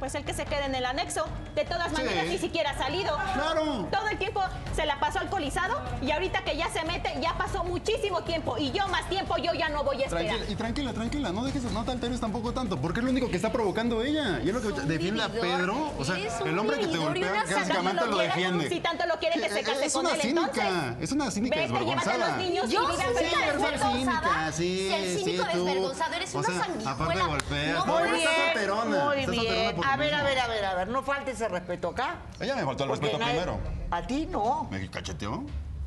Pues el que se quede en el anexo. De todas maneras, ni siquiera ha salido. Claro. Todo el tiempo se la pasó alcoholizado y ahorita que ya se mete, ya pasó muchísimo tiempo. Y yo más tiempo, yo ya no voy a esperar. Tranquila, y tranquila, tranquila, no dejes, no te alteres tampoco tanto, porque es lo único que está provocando ella. Y es lo que defiende a Pedro, o sea, el hombre que te golpea, una básicamente Si lo tanto defiende. Si tanto lo quiere que se case es con una él, cínica, entonces. es una cínica Vete, llévate a desvergonzada. los niños Yo y sí, una desvergonzada. cínica, sí, Si el cínico sí, desvergonzado, eres O una sea, sanguijuela. aparte golpeas, No todo. Muy bien, muy bien. A ver, a ver, a ver, a ver. No falte ese respeto acá. Ella me faltó el Porque respeto nadie- primero. A ti no. ¿Me cacheteó?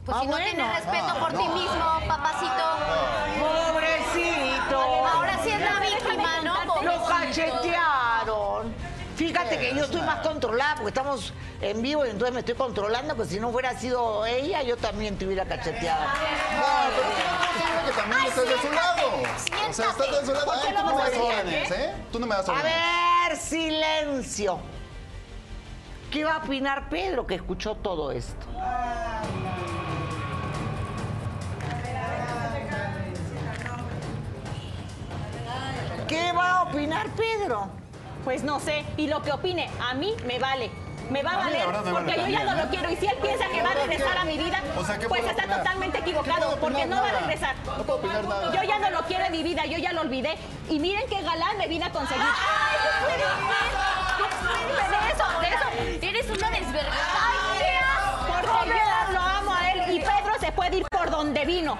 Pues Ah, si no bueno. tienes respeto Ah, por ti mismo, papacito. Pobrecito. Ahora sí es la víctima, ¿no? Lo Pobrecito. cachetearon. Fíjate que yo estoy más controlada porque estamos en vivo y entonces me estoy controlando, que si no hubiera sido ella, yo también te hubiera cacheteado. que también Ay, estás de su lado. siéntate, O sea, estás de su lado. ¿Por qué Ay, lo tú no a me das órdenes, ¿eh? Tú no me das A órdenes. ver, silencio. ¿Qué va a opinar Pedro que escuchó todo esto? ¿Qué va a opinar Pedro? Pues no sé, y lo que opine, a mí me vale. Me va a, valer me porque vale yo ya no ¿eh? lo quiero. Y si él piensa que va a regresar a mi vida, O sea, ¿qué pues está opinar? totalmente ¿Qué equivocado porque no va a regresar. No puedo opinar nada. Yo ya no lo quiero en mi vida, yo ya lo olvidé. Y miren qué galán me vine a conseguir. ¡Ay, no puede ser! De eso, de eso. Eres una. ¡Ay, qué asco! Porque yo lo amo a él y Pedro se puede ir por donde vino.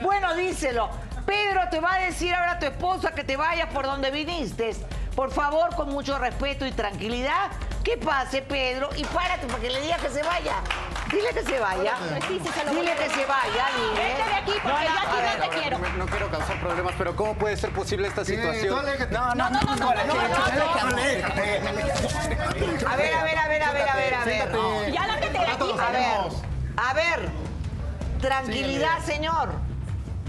Bueno, díselo. Pedro te va a decir ahora a tu esposa que te vayas por donde viniste. Por favor, con mucho respeto y tranquilidad, que pase Pedro y párate para que le digas que se vaya. Dile que se vaya. Sí, sí, se lo voy Dile que se vaya, dile. Vete de aquí porque yo a ti no te quiero. No, no quiero causar problemas, pero ¿cómo puede ser posible esta situación? No, no, No, no, no, no, no, no, A ver, a ver, a ver, a ver, a ver, a ver. Ya lárgate de aquí. A ver, a ver. Tranquilidad, señor.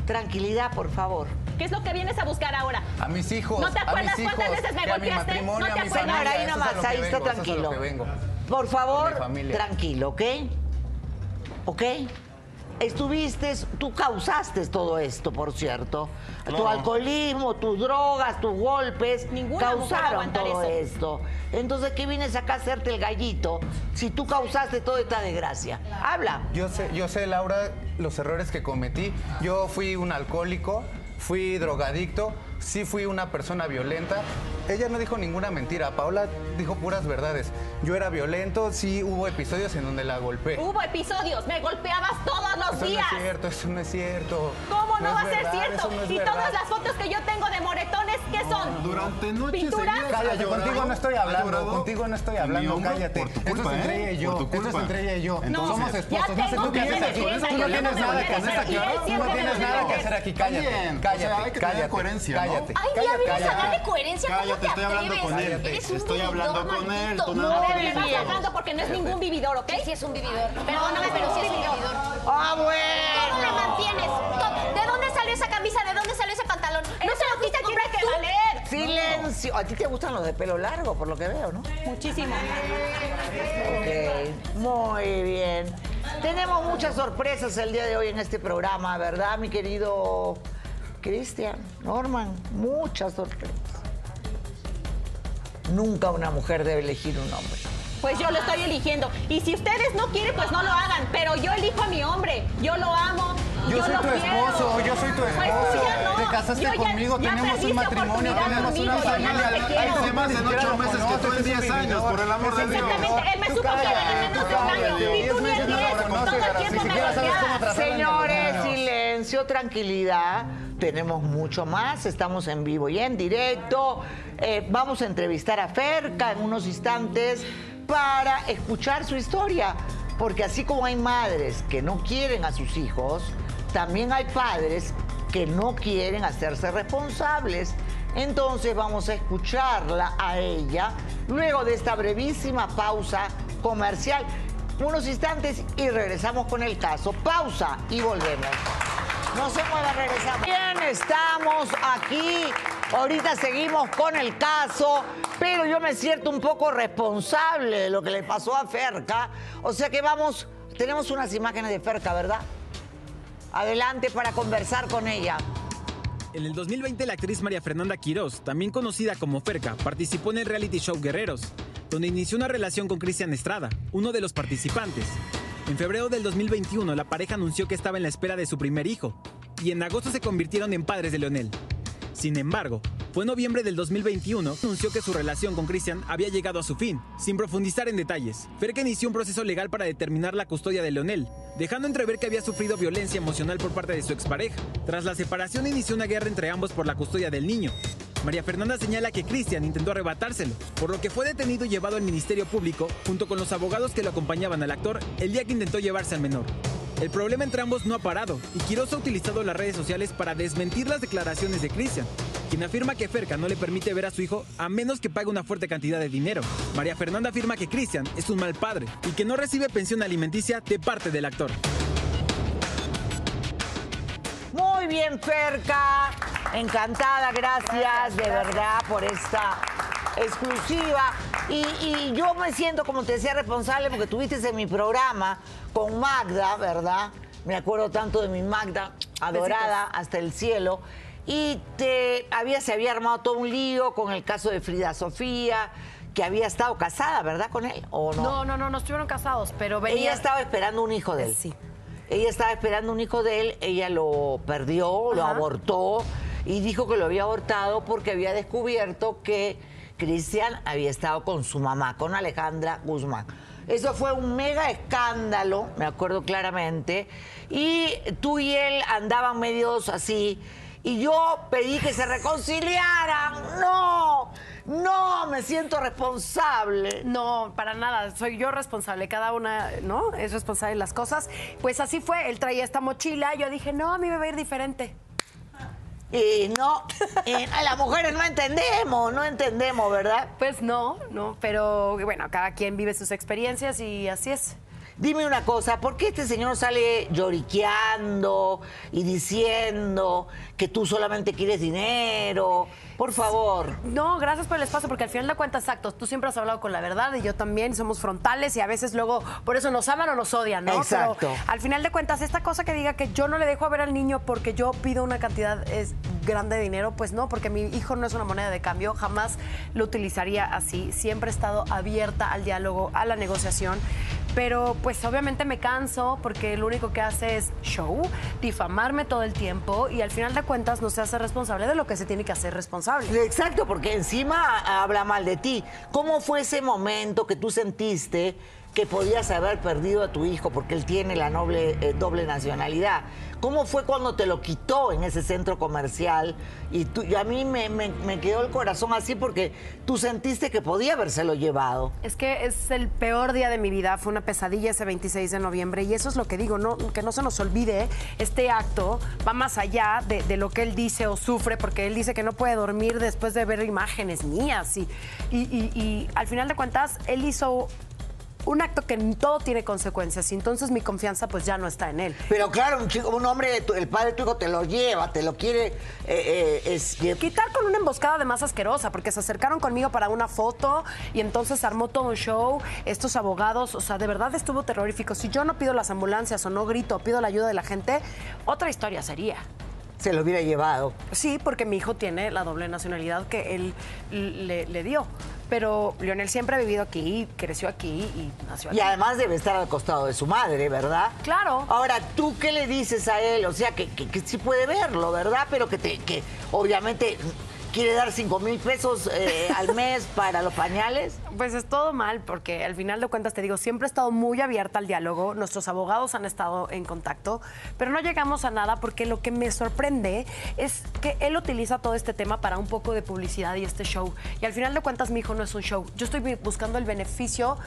Tranquilidad, por favor. ¿Qué es lo que vienes a buscar ahora? A mis hijos. ¿No te a acuerdas mis hijos, cuántas veces me que a mi golpeaste? ¿No te acuerdas? Señor, ahí es nomás, ahí está vengo, es tranquilo. que vengo. Por favor, familia. tranquilo, ¿ok? ¿Ok? Estuviste, tú causaste todo esto, por cierto. Tu alcoholismo, tus drogas, tus golpes, Ninguna causaron todo eso. esto. Entonces, ¿qué vienes acá a hacerte el gallito si tú causaste toda esta desgracia? Habla. Yo sé, yo sé, Laura, los errores que cometí. Yo fui un alcohólico, fui drogadicto, sí fui una persona violenta. Ella no dijo ninguna mentira. Paola dijo puras verdades. Yo era violento, sí hubo episodios en donde la golpeé. Hubo episodios, me golpeabas todos los Eso días. no es cierto, eso no es cierto. ¿Cómo no, es va a ser cierto? eso no es y verdad. todas las fotos que yo tengo de moretones, ¿qué son? Durante noches ¿Pintura? Cállate, contigo no estoy ha hablando, contigo no estoy hablando, cállate. Por tu culpa, es entre ¿eh? ella y yo, Por tu esto es entre ella y yo. Entonces, Somos esposos, no sé tú tienes aquí, tú no tienes nada que hacer aquí, tú no tienes nada que hacer aquí, cállate, cállate, cállate, coherencia. Cállate, Ay, ya cállate, vienes a hablar de coherencia. ¿Cómo Cállate, te estoy hablando con él. Eres un Estoy vividor, hablando con él, tú No, de Me estás sacando porque no es ningún vividor, ¿ok? Sí, es un vividor. Perdóname, pero sí es un vividor. ¡Ah, ¿Cómo bueno! la mantienes? ¿Cómo- ¿De dónde salió esa camisa? ¿De dónde salió ese pantalón? No ¿Eso se lo a comprar que tú? valer. Silencio. A ti te gustan los de pelo largo, por lo que veo, ¿no? Muchísimo. Ok, muy bien. Tenemos muchas sorpresas el día de hoy en este programa, ¿verdad, mi querido Cristian, Norman? Muchas sorpresas. Nunca una mujer debe elegir un hombre. Pues yo lo estoy eligiendo. Y si ustedes no quieren, pues no lo hagan. Pero yo elijo a mi hombre. Yo lo amo. Yo soy lo tu quiero. esposo, yo soy tu Pues esposo. ya no. Te casaste Yo conmigo, ya tenemos un matrimonio, tenemos conmigo, una familia. tú más siquiera ocho meses que tú en conoces, 10 es un años, por el amor de Dios. Exactamente. Él me supo en cállate, menos de un año. Y tú Diez ni el 10. Todo el tiempo me Señores, silencio, tranquilidad. Tenemos mucho más. Estamos en vivo y en directo. Eh, vamos a entrevistar a Ferca en unos instantes para escuchar su historia. Porque así como hay madres que no quieren a sus hijos, también hay padres que no quieren hacerse responsables. Entonces vamos a escucharla a ella luego de esta brevísima pausa comercial. Unos instantes y regresamos con el caso. Pausa y volvemos. No se mueva, regresamos. Bien, estamos aquí. Ahorita seguimos con el caso, pero yo me siento un poco responsable de lo que le pasó a Ferca. O sea que vamos, tenemos unas imágenes de Ferca, ¿verdad? Adelante para conversar con ella. En el 2020 la actriz María Fernanda Quirós, también conocida como Ferca, participó en el reality show Guerreros, donde inició una relación con Cristian Estrada, uno de los participantes. En febrero del 2021 la pareja anunció que estaba en la espera de su primer hijo, y en agosto se convirtieron en padres de Leonel. Sin embargo, fue en noviembre del 2021 que anunció que su relación con Cristian había llegado a su fin, sin profundizar en detalles. Ferca inició un proceso legal para determinar la custodia de Leonel, dejando entrever que había sufrido violencia emocional por parte de su expareja. Tras la separación inició una guerra entre ambos por la custodia del niño. María Fernanda señala que Cristian intentó arrebatárselo, por lo que fue detenido y llevado al Ministerio Público junto con los abogados que lo acompañaban al actor el día que intentó llevarse al menor. El problema entre ambos no ha parado y Quiroz ha utilizado las redes sociales para desmentir las declaraciones de Cristian, quien afirma que Ferca no le permite ver a su hijo a menos que pague una fuerte cantidad de dinero. María Fernanda afirma que Cristian es un mal padre y que no recibe pensión alimenticia de parte del actor. Bien, Ferca. Encantada, gracias, de verdad por esta exclusiva. Y, y yo me siento, como te decía, responsable porque tuviste en mi programa con Magda, ¿verdad? Me acuerdo tanto de mi Magda, adorada hasta el cielo. Y te había, se había armado todo un lío con el caso de Frida Sofía, que había estado casada, ¿verdad? Con él, ¿o no? No, no, no, no estuvieron casados, pero venía... Ella estaba esperando un hijo de él. Sí. Ella estaba esperando un hijo de él, ella lo perdió, lo Ajá. abortó y dijo que lo había abortado porque había descubierto que Cristian había estado con su mamá, con Alejandra Guzmán. Eso fue un mega escándalo, me acuerdo claramente. Y tú y él andaban medios así. Y yo pedí que se reconciliaran. No, no, me siento responsable. No, para nada, soy yo responsable, cada una, ¿no? Es responsable de las cosas. Pues así fue, él traía esta mochila, yo dije, no, a mí me va a ir diferente. Y no, a las mujeres no entendemos, no entendemos, ¿verdad? Pues no, no, pero bueno, cada quien vive sus experiencias y así es. Dime una cosa, ¿por qué este señor sale lloriqueando y diciendo que tú solamente quieres dinero? Por favor. No, gracias por el espacio, porque al final de cuentas, exacto, tú siempre has hablado con la verdad y yo también, somos frontales y a veces luego por eso nos aman o nos odian, ¿no? Exacto. Pero al final de cuentas, esta cosa que diga que yo no le dejo a ver al niño porque yo pido una cantidad es grande de dinero, pues no, porque mi hijo no es una moneda de cambio, jamás lo utilizaría así. Siempre he estado abierta al diálogo, a la negociación, pero pues obviamente me canso porque lo único que hace es show, difamarme todo el tiempo y al final de cuentas no se hace responsable de lo que se tiene que hacer responsable. Exacto, porque encima habla mal de ti. ¿Cómo fue ese momento que tú sentiste que podías haber perdido a tu hijo porque él tiene la noble, eh, doble nacionalidad. ¿Cómo fue cuando te lo quitó en ese centro comercial? Y, tú, y a mí me, me- quedó el corazón así porque tú sentiste que podía habérselo llevado. Es que es el peor día de mi vida, fue una pesadilla ese 26 de noviembre y eso es lo que digo, no, que no se nos olvide, este acto va más allá de, lo que él dice o sufre, porque él dice que no puede dormir después de ver imágenes mías y, y- y al final de cuentas él hizo un acto que todo tiene consecuencias y entonces mi confianza pues ya no está en él. Pero claro, un, chico, un hombre, el padre de tu hijo te lo lleva, te lo quiere... eh, eh, es, Quitar con una emboscada de más asquerosa, porque se acercaron conmigo para una foto y entonces armó todo un show. Estos abogados, o sea, de verdad estuvo terrorífico. Si yo no pido las ambulancias o no grito, pido la ayuda de la gente, otra historia sería. Se lo hubiera llevado. Sí, porque mi hijo tiene la doble nacionalidad que él le, le dio. Pero Lionel siempre ha vivido aquí, creció aquí y nació aquí. Y además debe estar al costado de su madre, ¿verdad? Claro. Ahora, ¿tú qué le dices a él? O sea, que, que- que sí puede verlo, ¿verdad? Pero que, te, que obviamente quiere dar 5 mil pesos eh, (laughs) al mes para los pañales. Pues es todo mal, porque al final de cuentas te digo, siempre he estado muy abierta al diálogo, nuestros abogados han estado en contacto, pero no llegamos a nada porque lo que me sorprende es que él utiliza todo este tema para un poco de publicidad y este show. Y al final de cuentas mi hijo no es un show. Yo estoy bu- buscando el beneficio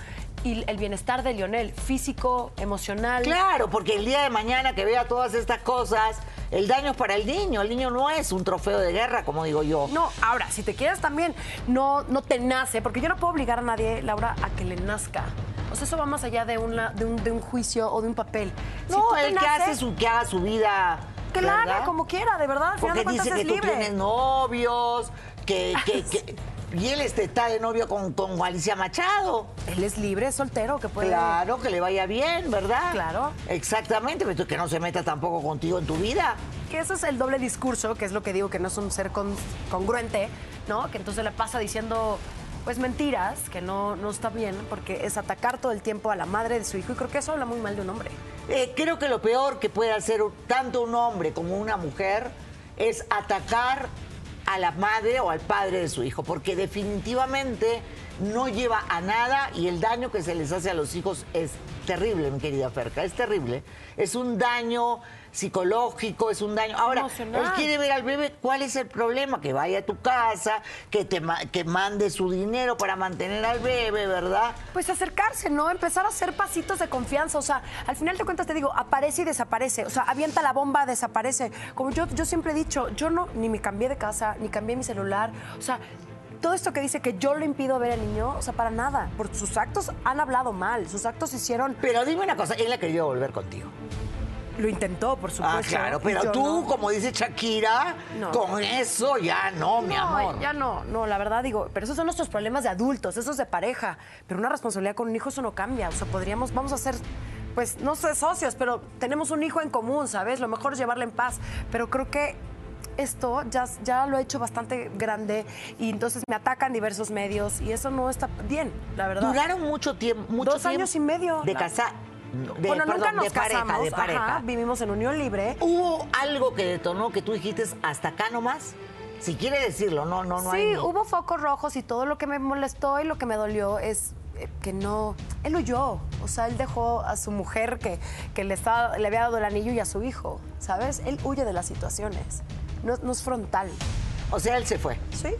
y el bienestar de Lionel, físico, emocional. Claro, porque el día de mañana que vea todas estas cosas, el daño es para el niño. El niño no es un trofeo de guerra, como digo yo. No, ahora, si te quieres también, no, no te nace, porque yo no puedo obligar a nadie, Laura, a que le nazca. O sea, eso va más allá de, una, de, un, de un juicio o de un papel. Si No, tú él que hace su, que haga su vida. Que la haga como quiera, de verdad. Al final Porque de dice que es tú libre. tienes novios, que, que- que- y él este, está de novio con, con Alicia Machado. Él es libre, es soltero, que puede. Claro, que le vaya bien, ¿verdad? Claro. Exactamente, pero que no se meta tampoco contigo en tu vida. Que eso es el doble discurso, que es lo que digo, que no es un ser con- congruente, ¿no? Que entonces le pasa diciendo, pues mentiras, que no, no está bien, porque es atacar todo el tiempo a la madre de su hijo, y creo que eso habla muy mal de un hombre. Eh, creo que lo peor que puede hacer tanto un hombre como una mujer es atacar a la madre o al padre de su hijo, porque definitivamente no lleva a nada y el daño que se les hace a los hijos es terrible, mi querida Ferca, es terrible. Es un daño psicológico, es un daño. Ahora, él quiere ver al bebé, ¿cuál es el problema? Que vaya a tu casa, que te que mande su dinero para mantener al bebé, ¿verdad? Pues acercarse, ¿no? Empezar a hacer pasitos de confianza. O sea, al final de cuentas te digo, aparece y desaparece. O sea, avienta la bomba, desaparece. Como yo, yo siempre he dicho, yo no ni me cambié de casa, ni cambié mi celular. O sea, todo esto que dice que yo lo impido ver al niño, o sea, para nada. Por sus actos han hablado mal, sus actos hicieron. Pero dime una cosa, él ha querido volver contigo. Lo intentó, por supuesto. Ah, claro, pero tú, no. como dice Shakira, No. con eso ya no, mi No, amor. Ya no, no, la verdad digo, pero esos son nuestros problemas de adultos, esos de pareja. Pero una responsabilidad con un hijo, eso no cambia. O sea, podríamos, vamos a ser, pues, no sé, socios, pero tenemos un hijo en común, ¿sabes? Lo mejor es llevarle en paz. Pero creo que esto ya, ya lo he hecho bastante grande y entonces me atacan diversos medios y eso no está bien, la verdad. Duraron mucho tiempo, mucho Dos tiempo años y medio. de casar. De- bueno, nunca nos de pareja, casamos, de pareja. ajá, vivimos en unión libre. ¿Hubo algo que detonó que tú dijiste hasta acá nomás? Si quiere decirlo, no, no, no hay. Sí, hubo focos rojos y todo lo que me molestó y lo que me dolió es eh, que no, él huyó, o sea, él dejó a su mujer que, que le, estaba, le había dado el anillo y a su hijo, ¿sabes? Él huye de las situaciones, no, no es frontal. O sea, él se fue. Sí,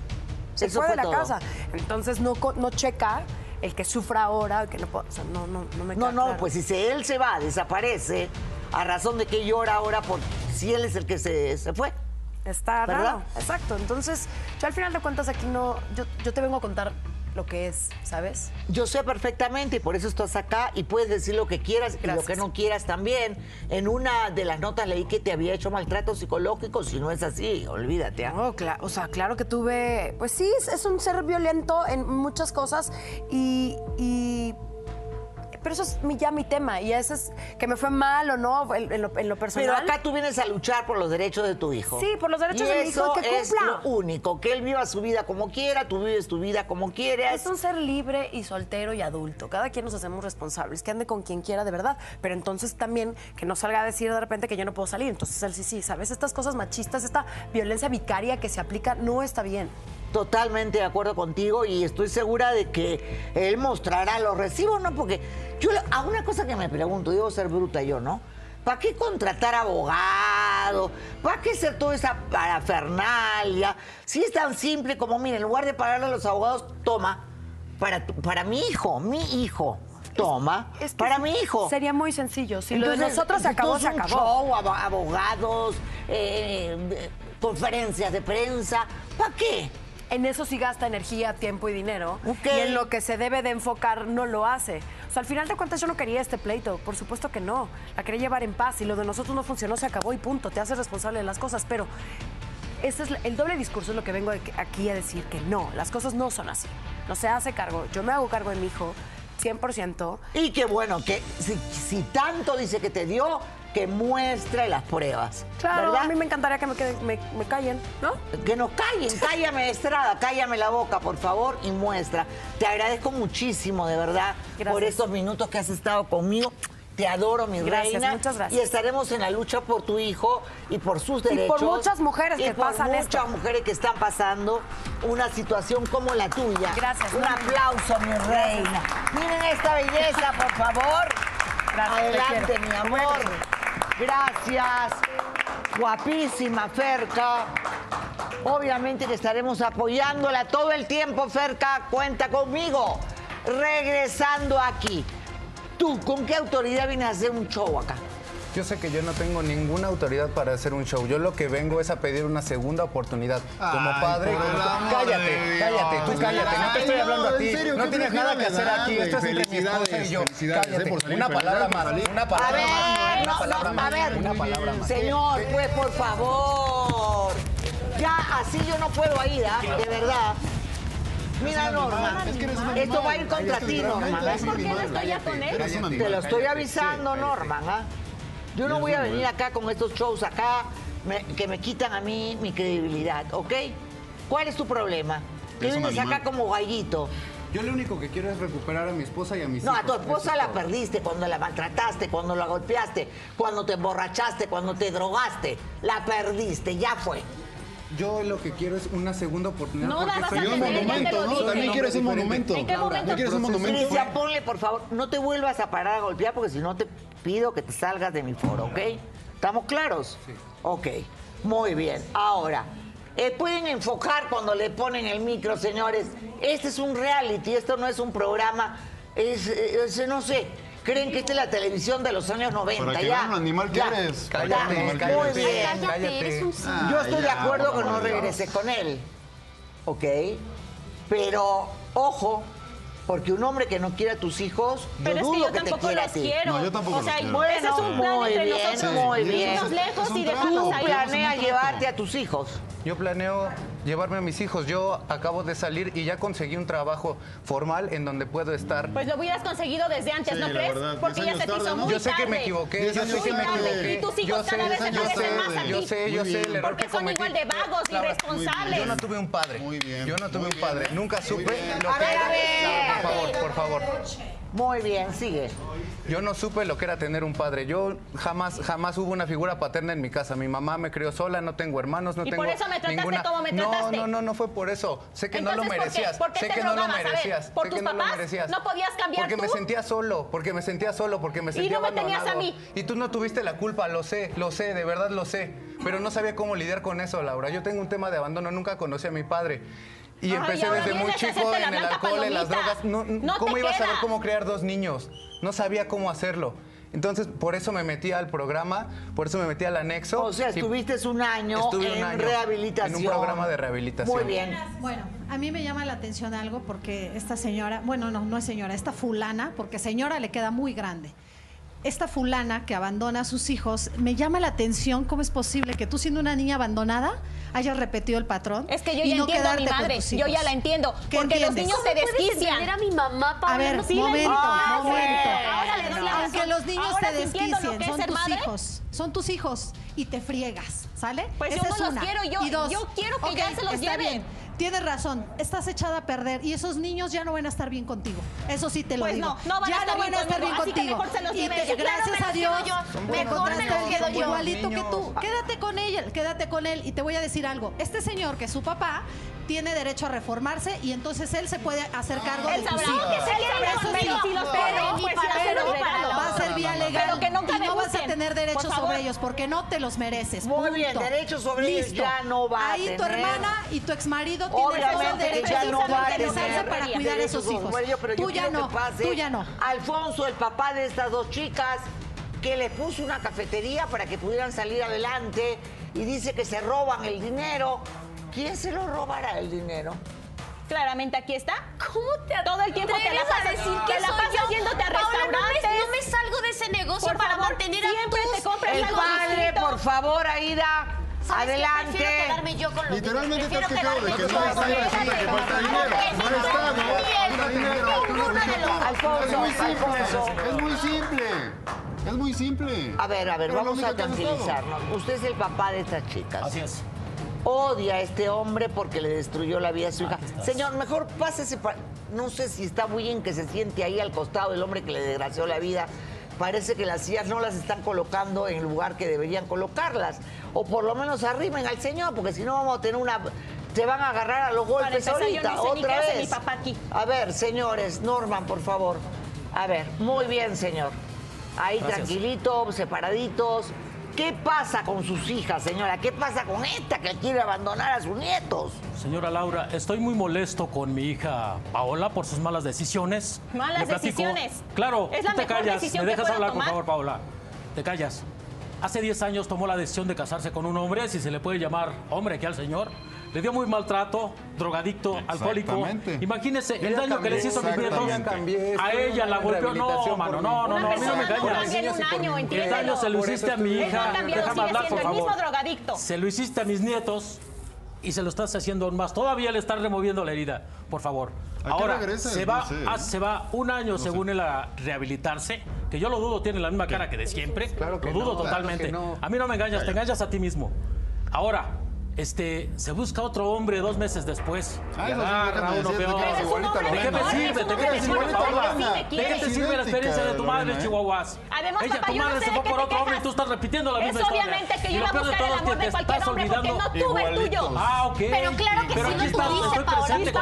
se Eso fue, fue de la todo. casa, entonces no, no checa el que sufra ahora, que no puedo, o sea, no, no, no me No, queda no, claro. pues si se- él se va, desaparece, a razón de que llora ahora por si él es el que se, se fue. Está ¿Verdad? raro, exacto. Entonces, yo al final de cuentas aquí no, yo, yo te vengo a contar lo que es, ¿sabes? Yo sé perfectamente y por eso estás acá y puedes decir lo que quieras y lo que no quieras también. En una de las notas leí que te había hecho maltrato psicológico, si no es así, olvídate. ¿ah? No, cla- o sea, claro que tuve, pues sí, es, es un ser violento en muchas cosas y, y- pero eso es mi- ya mi tema y ese es que me fue mal o no en, en lo, en lo personal. Pero acá tú vienes a luchar por los derechos de tu hijo. Sí, por los derechos Y de mi hijo, eso que es cumpla. lo único, que él viva su vida como quiera, tú vives tu vida como quieras. Es un ser libre y soltero y adulto. Cada quien nos hacemos responsables, que ande con quien quiera de verdad. Pero entonces también que no salga a decir de repente que yo no puedo salir. Entonces él sí, sí, ¿sabes? Estas cosas machistas, esta violencia vicaria que se aplica no está bien. Totalmente de acuerdo contigo y estoy segura de que él mostrará los recibos, ¿no? Porque yo a una cosa que me pregunto, debo ser bruta yo, ¿no? ¿Para qué contratar abogado? ¿Para qué hacer toda esa parafernalia? Si es tan simple como, mira, en lugar de pagarle a los abogados, toma, para, para mi hijo, mi hijo, toma, Es que para mi hijo. Sería muy sencillo. Si lo de Entonces, nosotros se acabó, se entonces acabó. show, abo- abogados, eh, conferencias de prensa. ¿Para qué? En eso sí gasta energía, tiempo y dinero. Ok. Y en lo que se debe de enfocar no lo hace. O sea, al final de cuentas yo no quería este pleito. Por supuesto que no. La quería llevar en paz y lo de nosotros no funcionó, se acabó y punto. Te haces responsable de las cosas. Pero ese es el doble discurso es lo que vengo aquí a decir que no. Las cosas no son así. No se hace cargo. Yo me hago cargo de mi hijo 100%. Y qué bueno, que si, si tanto dice que te dio, que muestre las pruebas. Claro, ¿verdad? a mí me encantaría que me, quede- me, me callen, ¿no? Que nos callen, cállame Estrada, cállame la boca, por favor, y muestra. Te agradezco muchísimo, de verdad, Gracias. por estos minutos que has estado conmigo. Te adoro, mi Gracias, reina. muchas gracias. Y estaremos en la lucha por tu hijo y por sus Y por derechos. muchas mujeres Y que por pasan muchas esto. mujeres que están pasando una situación como la tuya. Gracias, Un aplauso, mi reina. Miren esta belleza, por favor. Adelante, mi amor. Gracias. Guapísima, Ferca. Obviamente que estaremos apoyándola todo el tiempo, Ferca. Cuenta conmigo. Regresando aquí. ¿Tú con qué autoridad vienes a hacer un show acá? Yo sé que yo no tengo ninguna autoridad para hacer un show. Yo lo que vengo es a pedir una segunda oportunidad. Como Ay, padre, como- cállate, cállate, tú cállate. No te estoy hablando a ti. serio, no tienes nada que hacer aquí. Esto es entre mi esposa y felicidades, yo. felicidades, Cállate. Una palabra más. Una A palabra ver, más. Una no, palabra no, a más. ver. Una palabra más. Señor, pues por favor. Ya así yo no puedo ir, ¿ah? de verdad. Mira, Norma, esto va a ir contra ti, Norma. ¿Ves por qué no estoy ya con él? Te lo estoy avisando, Sí, Norman. ¿ah? Yo no voy a venir acá con estos shows acá me- que me quitan a mí mi credibilidad, ¿ok? ¿Cuál es tu problema? Que vienes acá como gallito. Yo lo único que quiero es recuperar a mi esposa y a mis No, hijos. a tu esposa la perdiste cuando la maltrataste, cuando la golpeaste, cuando te emborrachaste, cuando te drogaste. La perdiste, ya fue. Yo lo que quiero es una segunda oportunidad. No porque la vas a un monumento, ¿no? También quieres un monumento. ¿En qué momento? ¿No quieres un Proceso. monumento? Cristian, ponle, por favor, no te vuelvas a parar a golpear porque si no te pido que te salgas de mi foro, ¿ok? ¿Estamos claros? Sí. Ok, muy bien. Ahora, eh, pueden enfocar cuando le ponen el micro, señores. Este es un reality, esto no es un programa, es, es- no sé. Creen que esta es la televisión de los años 90, Para que ya. vean lo animal que Ya. eres. Ya. Cállate, Muy cállate, bien. Cállate, cállate. eres un Ah, Yo estoy de ya, acuerdo que no favor. regrese con él. ¿Ok? Pero, ojo, porque un hombre que no quiere a tus hijos, Pero es dudo que yo te tampoco quiera a los ti. quiero. No, yo tampoco o sea, los quiero. ese es un plan Muy entre bien, nosotros. muy irnos bien. lejos Es un y dejarnos Tú ahí. planeas llevarte a tus hijos. Yo planeo llevarme a mis hijos. Yo acabo de salir y ya conseguí un trabajo formal en donde puedo estar. Pues lo hubieras conseguido desde antes, Sí, ¿no crees? verdad, Porque ya se te hizo tarde, ¿no? muy yo sé que me equivoqué, yo sé que me equivoqué. Y tus hijos yo sé, cada vez se yo parecen sé, más a ti. Yo sé, yo sé bien. el error Porque que son igual de vagos, irresponsables. Yo no tuve un padre. Muy bien, Yo no tuve un padre. Nunca supe lo A que ver, a era. ver. Por favor, por favor. Muy bien, sigue. Yo no supe lo que era tener un padre. Yo jamás, jamás hubo una figura paterna en mi casa. Mi mamá me crió sola, no tengo hermanos, no ¿Y tengo por eso me trataste ninguna. como me no, trataste? no, no, no fue por eso. Sé que no lo Entonces, ¿por qué? merecías. ¿Por qué sé te que no lo merecías. ¿por sé tus que no lo papás? merecías. ¿No podías cambiar Porque me sentía solo, porque me sentía solo, porque me sentía no me tenías a mí. Y tú no tuviste la culpa, lo sé, lo sé, de verdad lo sé. Pero no sabía cómo lidiar con eso, Laura. Yo tengo un tema de abandono, nunca conocí a mi padre. Y Ay, empecé desde muy chico en el alcohol, en las drogas. No, No ¿Cómo iba a saber cómo criar dos niños? No sabía cómo hacerlo. Entonces, por eso me metí al programa, por eso me metí al anexo. O sea, estuviste un año estuve un en año rehabilitación. En un programa de rehabilitación. Muy bien. Bueno, a mí me llama la atención algo porque esta señora, bueno, no, no es señora, esta fulana, porque señora le queda muy grande. Esta fulana que abandona a sus hijos, me llama la atención cómo es posible que tú siendo una niña abandonada hayas repetido el patrón. Es que yo ya no entiendo a mi madre. Yo ya la entiendo. ¿Qué Porque los niños se ¿Cómo puedes desquician. a mi mamá, Paula? A ver, No, momento, entiendo. momento. Ahora le doy la Aunque razón. los niños Ahora te desquicien, son tus madre. hijos, son tus hijos y te friegas, ¿sale? Pues yo Esa no es los una. quiero, yo- Y dos, yo quiero que ya se los está lleven. bien. Tienes razón, estás echada a perder y esos niños ya no van a estar bien contigo. Eso sí te lo Pues digo. no, no van ya a estar no van a estar bien contigo. mejor se los y te- claro, gracias me a los Dios, quedo yo. te Mejor me los quedo yo. igualito que tú. Quédate con ella, quédate con él y te voy a decir algo. Este señor que es su papá tiene derecho a reformarse y entonces él se puede hacer cargo de sabrá hijos. que se quiere los pero va a ser vía legal que y no vas a tener derechos sobre ellos porque no te los mereces. Muy bien, derechos sobre ellos ya no va Ahí tu hermana y tu exmarido tienen todo el Obviamente que derecho ya no va a de organizarse para cuidar a derechos esos hijos. Tú ya no, tú ya no. Alfonso, el papá de estas dos chicas, que le puso una cafetería para que pudieran salir adelante y dice que se roban el dinero. ¿Quién se lo robará el dinero? Claramente aquí está. ¿Cómo te Todo el tiempo te la pasas, a decir que te la pasas yo? yéndote a Paola, no me- restaurantes. No me, salgo de ese negocio Por para favor, mantener a siempre tus... te compras El algo padre, distinto. por favor, Aida, adelante. Prefiero quedarme yo con los Literalmente te has quejado de que no está que falta dinero. Dinero. Alfonso, Es muy simple. Es muy simple. Es muy simple. A ver, a ver, vamos a tranquilizarnos. Usted es el papá de estas chicas. Así es. Odia a este hombre porque le destruyó la vida a su hija. Señor, mejor pásese para... No sé si está muy bien que se siente ahí al costado del hombre que le desgració la vida. Parece que las sillas no las están colocando en el lugar que deberían colocarlas. O por lo menos arrimen al señor, porque si no vamos a tener una... Se van a agarrar a los golpes empezar, ahorita, no otra vez. mi papá aquí. A ver, señores, Norman, por favor. A ver, muy bien, señor. Ahí Gracias. tranquilito, separaditos. ¿Qué pasa con sus hijas, señora? ¿Qué pasa con esta que quiere abandonar a sus nietos? Señora Laura, estoy muy molesto con mi hija Paola por sus malas decisiones. Malas Le platico- decisiones. Claro, Es la tú te mejor callas. decisión ¿Me dejas hablar, tomar. por favor, Paola? Te callas. Hace 10 años tomó la decisión de casarse con un hombre, si se le puede llamar hombre aquí al señor. Le dio muy maltrato, drogadicto, alcohólico. Imagínese el daño que les hizo a mis nietos. A ella la golpeó. No, mano, no, no, no, a mí no me no engañas. El daño se lo hiciste a mi no hija. Déjame sigue hablar, por siendo el favor. mismo drogadicto. Se lo hiciste a mis nietos y se lo estás haciendo aún más. Todavía le estás removiendo la herida, por favor. ¿A qué Ahora, regresa? se No va, sé. ah, se va un año según él a rehabilitarse, que yo lo dudo, tiene la misma cara que de siempre. Claro que lo dudo no, claro totalmente. que no. A mí no me engañas, te engañas a ti mismo. Ahora, este, se busca otro hombre dos meses después. Ah, y agarra déjame uno peor. ¿De qué me mejor, sirve? ¿De qué sirve, te quieres. sirve la experiencia de tu madre, ¿eh? Chihuahuas? Además, Ella, papá, tu no madre sé se fue por te otro hombre y tú estás repitiendo la Es misma historia. obviamente que yo iba a buscar el es amor de te cualquier estás hombre porque olvidando. no tuve el tuyo. Ah, ok. Pero claro que lo estás, tuviste, Paola. nunca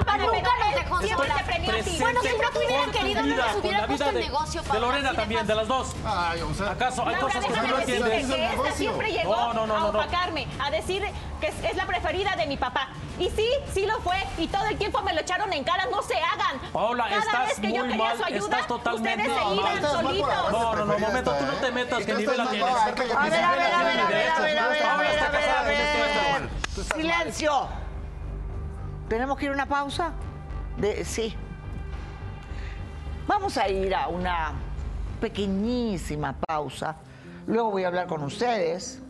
Estoy siempre te premió a ti. Bueno, si no te hubieran querido, no hubieran la puesto vida el negocio, De Lorena también, de las dos. Ay, o sea, ¿Acaso hay Laura, cosas que tú no entiendes? que esta siempre llegó No, no, no, a no, no. opacarme, a decir que es, es la preferida de mi papá. Y sí, sí lo fue. Y todo el tiempo me lo echaron en cara. No se hagan. Paola, Cada estás vez que yo muy quería mal, su ayuda, estás totalmente ustedes se iban por solitos. No, no, no, momento, tú no te metas, que Tú ni estás vela mal tienes. A ver, a ver, a ver, a ver, a ver, a ver, a ver, a ver, está a ver. Silencio. ¿Tenemos que ir a una pausa? De, sí. Vamos a ir a una pequeñísima pausa. Luego voy a hablar con ustedes,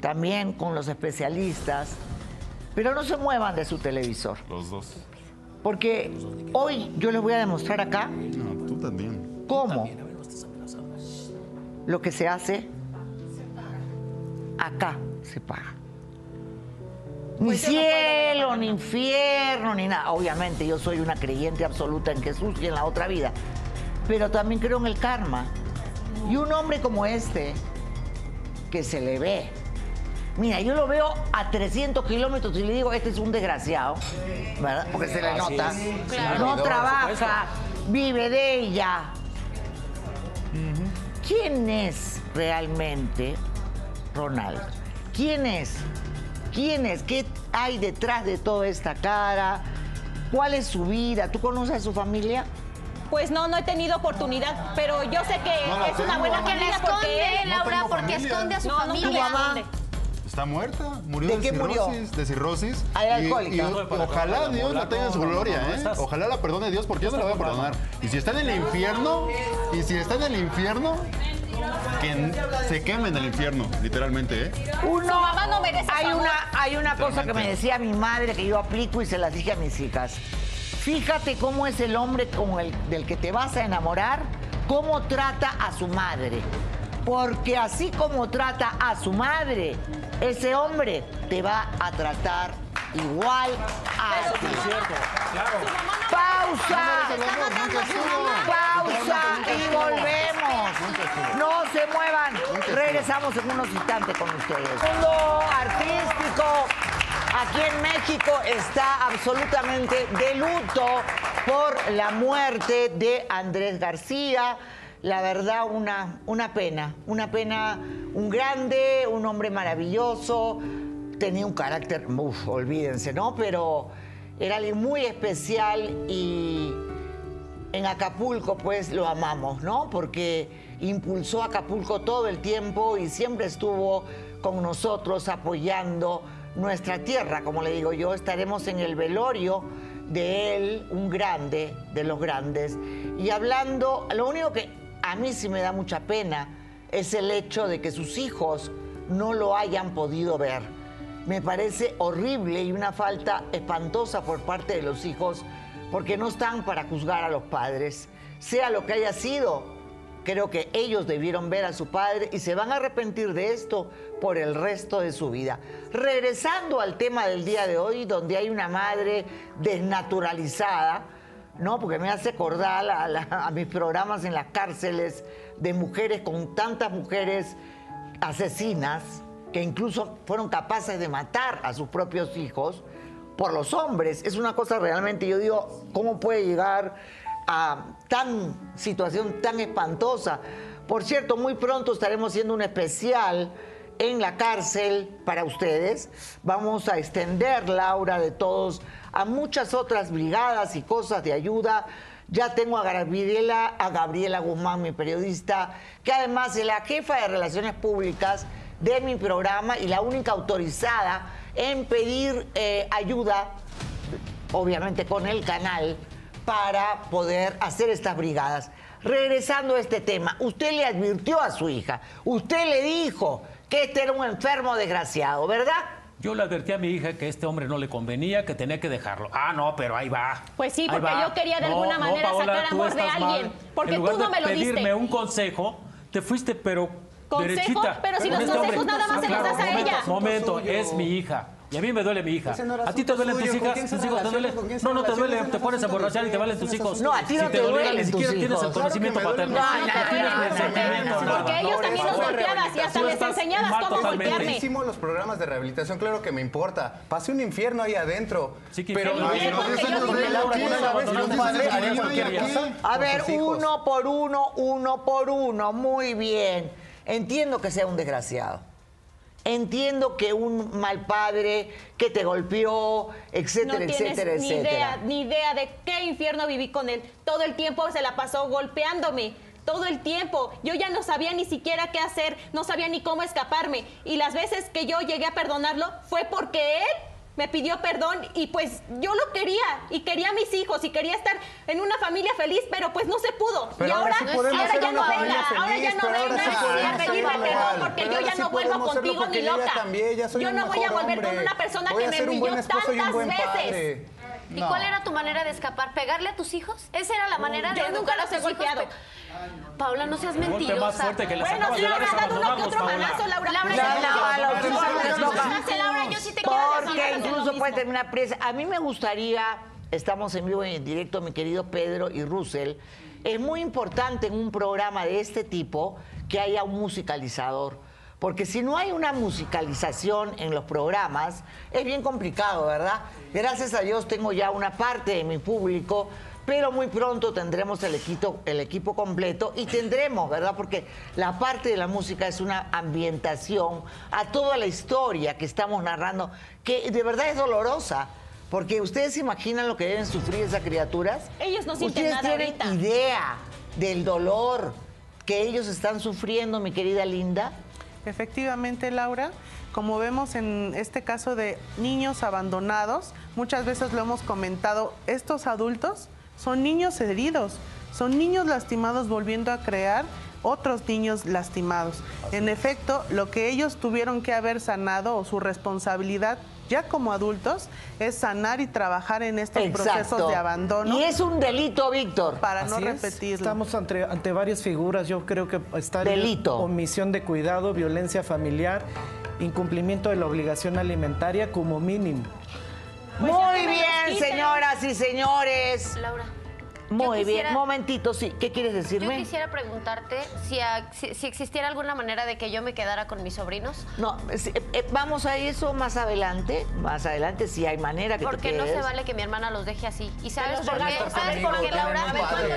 también con los especialistas. Pero no se muevan de su televisor, Los dos. porque hoy yo les voy a demostrar acá No, tú también. cómo lo que se hace acá se paga. Ni Pues no puedo cielo, ni infierno, ni nada. Obviamente yo soy una creyente absoluta en Jesús y en la otra vida. Pero también creo en el karma. Y un hombre como este, que se le ve. Mira, yo lo veo a 300 kilómetros y le digo, este es un desgraciado, ¿verdad? Porque se le nota. No trabaja, vive de ella. ¿Quién es realmente Ronaldo? ¿Quién es? ¿Quién es? ¿Qué hay detrás de toda esta cara? ¿Cuál es su vida? ¿Tú conoces a su familia? Pues no, no he tenido oportunidad, pero yo sé que No la es una buena Porque le familia porque esconde, él... Laura, tengo porque familia. esconde a su No, no, familia. Está muerta, murió ¿De de, qué murió? cirrosis, de cirrosis. Ah, era alcohólica. y- ojalá Dios la tenga en su gloria, no, no, ¿eh? Ojalá la perdone Dios porque yo no la voy a perdonar. Y si está en el infierno, y si está en el infierno, que se queme en el infierno, literalmente, ¿eh? Uno, Su mamá no merece hay una, hay una cosa que me decía mi madre que yo aplico y se las dije a mis hijas. Fíjate cómo es el hombre con el, del que te vas a enamorar, cómo trata a su madre. Porque así como trata a su madre, ese hombre te va a tratar igual a ti. Es cierto, claro. Pausa. Pausa y volvemos. No se muevan. Regresamos en unos instantes con ustedes. Mundo artístico. Aquí en México está absolutamente de luto por la muerte de Andrés García. La verdad, una, una pena, una pena, un grande, un hombre maravilloso, tenía un carácter, uf, olvídense, ¿no? Pero era alguien muy especial y en Acapulco pues lo amamos, ¿no? Porque impulsó Acapulco todo el tiempo y siempre estuvo con nosotros apoyando nuestra tierra, como le digo yo, estaremos en el velorio de él, un grande de los grandes. Y hablando, lo único que a mí sí me da mucha pena es el hecho de que sus hijos no lo hayan podido ver. Me parece horrible y una falta espantosa por parte de los hijos porque no están para juzgar a los padres. Sea lo que haya sido, creo que ellos debieron ver a su padre y se van a arrepentir de esto por el resto de su vida. Regresando al tema del día de hoy, donde hay una madre desnaturalizada, ¿no? Porque me hace acordar a, a mis programas en las cárceles de mujeres con tantas mujeres asesinas que incluso fueron capaces de matar a sus propios hijos por los hombres. Es una cosa realmente, yo digo, ¿cómo puede llegar a tan situación tan espantosa? Por cierto, muy pronto estaremos haciendo un especial en la cárcel para ustedes. Vamos a extender la aura de todos a muchas otras brigadas y cosas de ayuda. Ya tengo a Gabriela, a Gabriela Guzmán, mi periodista, que además es la jefa de Relaciones Públicas de mi programa y la única autorizada en pedir eh, ayuda, obviamente con el canal, para poder hacer estas brigadas. Regresando a este tema, usted le advirtió a su hija, usted le dijo que este era un enfermo desgraciado, ¿verdad? Yo le advertí a mi hija que este hombre no le convenía, que tenía que dejarlo. Ah, no, pero ahí va. Pues sí, porque yo quería de No, alguna no, manera Paola, sacar tú amor de alguien. mal. Porque en lugar tú no de me lo pedirme diste. un consejo, te fuiste, pero ¿Consejo? derechita. Pero si los este consejos hombre. nada más se los das a momento, ella. Momento, es mi hija. Y a mí me duele mi hija. No ¿A ti te duelen tus suyo, ¿con hijas? ¿Tus hijos No, no te Ese te no es pones a emborrachar y te valen tus no hijos. asunto de Si ustedes. te duelen, ni siquiera tienes el conocimiento paterno. No No, porque- sentimiento. porque nada. ellos también favor, golpeabas y hasta les enseñabas cómo golpearme. Hicimos los programas de rehabilitación, claro que me importa. Pasé un infierno ahí adentro. que pero no, no no a no A ver, uno por uno, uno por uno, muy bien. Entiendo que sea un desgraciado. Entiendo que un mal padre que te golpeó, etcétera, no tienes etcétera, ni etcétera. idea, ni idea de qué infierno viví con él. Todo el tiempo se la pasó golpeándome. Todo el tiempo. Yo ya no sabía ni siquiera qué hacer, no sabía ni cómo escaparme. Y las veces que yo llegué a perdonarlo fue porque él me pidió perdón y pues yo lo quería y quería a mis hijos y quería estar en una familia feliz, pero pues no se pudo. Pero y ahora ahora, sí ahora ya no venga, ahora feliz, ya no ahora venga sí a pedirme perdón porque yo ahora ya sí no vuelvo contigo ni loca. cambié, yo no voy a volver con hombre. una persona Voy que me humilló tantas veces. ¿Y cuál era tu manera de escapar? ¿Pegarle a tus hijos? Esa era la manera de Yo nunca educar a tus hijos. Paula, no seas mentirosa. más fuerte que Bueno, sí, de me dar ha es dado uno que otro balazo, Laura. Laura, No, no, Laura, yo sí te quiero Porque incluso puede terminar presa. A mí me gustaría, estamos en vivo y en directo, mi querido Pedro y Russell, es muy importante en un programa de este tipo que haya un musicalizador. Porque si no hay una musicalización en los programas, es bien complicado, ¿verdad? Gracias a Dios tengo ya una parte de mi público, pero muy pronto tendremos el equipo, el equipo completo y tendremos, ¿verdad? Porque la parte de la música es una ambientación a toda la historia que estamos narrando, que de verdad es dolorosa. Porque ustedes se imaginan lo que deben sufrir esas criaturas. Ellos no sienten Ustedes nada tienen ahorita. idea del dolor que ellos están sufriendo, mi querida Linda. Efectivamente, Laura, como vemos en este caso de niños abandonados, muchas veces lo hemos comentado, estos adultos son niños heridos, son niños lastimados volviendo a crear otros niños lastimados. En efecto, lo que ellos tuvieron que haber sanado o su responsabilidad ya como adultos es sanar y trabajar en estos procesos de abandono. Y es un delito, Víctor. Para no es. repetirlo. Estamos ante, ante varias figuras. Yo creo que está el Delito. omisión de cuidado, violencia familiar, incumplimiento de la obligación alimentaria como mínimo. Muy bien, señoras y señores. Laura. Muy quisiera- bien, momentito, sí. ¿Qué quieres Yo decirme? quisiera preguntarte si, a- si, si existiera alguna manera de que yo me quedara con mis sobrinos. No, eh, eh, vamos a eso más adelante. Más adelante, si hay manera que Porque te no se vale que mi hermana los deje así. ¿Y sabes por qué? ¿Sabes por qué, Laura?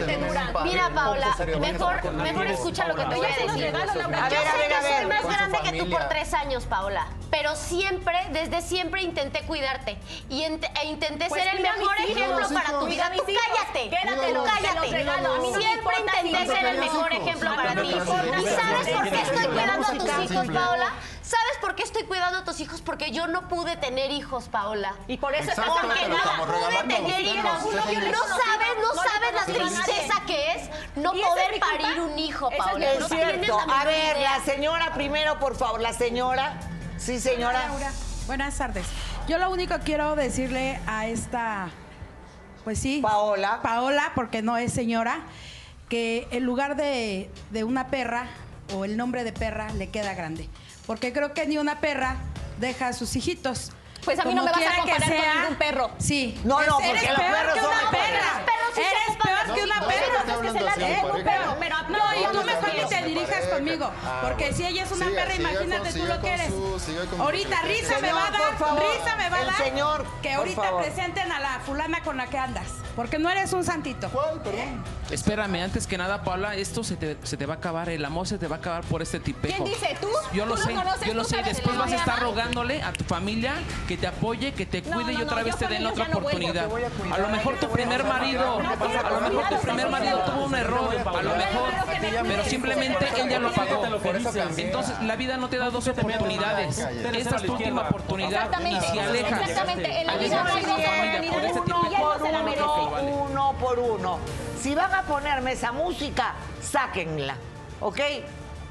tienen un padre. Mira, Paula, Necesariamente mejor, mejor escucha lo que te voy a Yo decir. A Yo ver, a ver, a soy más grande que tú por tres años, Paola. Pero siempre, desde siempre intenté cuidarte. Y ent- e intenté Pues ser el a mejor ejemplo para tu a vida. Tú cállate. Cállate. no Siempre intenté ser el mejor ejemplo para no ti. ¿Y sabes por qué estoy cuidando a tus hijos. Paola? ¿Sabes por qué estoy cuidando a tus hijos? Porque yo no pude tener hijos, Paola. Y por eso Exacto, estás Porque estamos pude tener hijos. no- sabes, no sabes la tristeza que es no ¿Y esa es poder parir un hijo, Paola. Es cierto. A ver, la señora primero, por favor. La señora. Sí, señora. Buenas tardes. Yo lo único que quiero decirle a esta, pues sí, Paola. Paola, porque no es señora, que en lugar de, de una perra o el nombre de perra le queda grande. Porque creo que ni una perra deja a sus hijitos. Pues a mí no me vas a quiera que comparar con sea, ningún perro. Sí. No, no, Es- porque eres los peor perros que son una perra. Eres peor que una perra. pero, pero No, y tú mejor ni te dirijas conmigo. Porque si ella es una perra, imagínate tú lo que eres. Ahorita risa me va a dar, risa me va a dar. señor, que ahorita presenten a la fulana con la que andas. Porque no eres un santito. ¿Cuál, perdón? Espérame, antes que nada, Paula, esto se te, se te va a acabar, el amor se te va a acabar por este tipejo. ¿Quién dice? ¿Tú? Yo lo ¿Tú sé, conoces? yo lo ¿Tú sé. Después de vas a estar rogándole a tu familia que te apoye, que te cuide no, y otra no, vez te den otra oportunidad. A cuidar, A lo mejor tu primer marido, a lo mejor tu primer marido tuvo un error, a lo mejor, pero simplemente él ya lo pagó. Entonces la vida no te da dos oportunidades. Esta es tu última oportunidad y Exactamente, si alejas, exactamente. En la vida este ella uno por uno. Si van a ponerme esa música, sáquenla, ¿ok?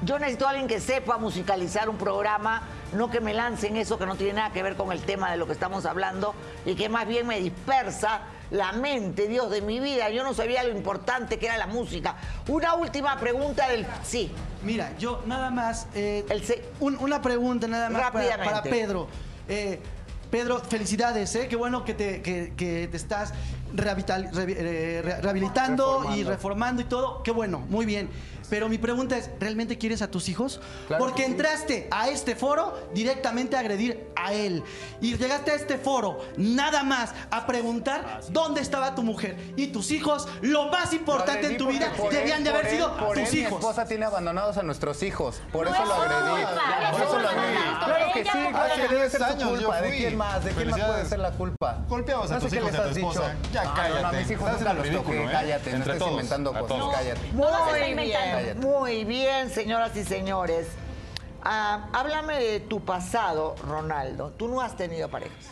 Yo necesito a alguien que sepa musicalizar un programa, no que me lancen eso que no tiene nada que ver con el tema de lo que estamos hablando y que más bien me dispersa la mente, Dios de mi vida. Yo no sabía lo importante que era la música. Una última pregunta del... Sí. Mira, yo nada más. eh, El se- un- una pregunta nada más para, Rápidamente. para Pedro. Eh, Pedro, felicidades, ¿eh? Qué bueno que te, que, que te estás rehabital- eh, re- rehabilitando y reformando y todo. Qué bueno, muy bien. Pero mi pregunta es, ¿realmente quieres a tus hijos? Claro Porque sí. entraste a este foro directamente a agredir a él. Y llegaste a este foro nada más a preguntar dónde estaba tu mujer. Y tus hijos, lo más importante en tu vida, debían él, de haber sido tus él, Mi hijos. esposa tiene abandonados a nuestros hijos. Por No eso es lo agredí. Por es eso lo agredí. Claro que sí, no claro que debe ser Años, su yo culpa. ¿De quién más? ¿De quién más puede ser la culpa? Golpeabas a No tus qué hijos les y a tu has dicho. esposa. Ya No, no, cállate. no, a mis hijos nunca los toqué. ¿eh? Cállate, no estés inventando cosas. Cállate. Está bien, inventando. Cállate. muy bien, señoras y señores. Ah, háblame de tu pasado, Ronaldo. Tú no has tenido parejas.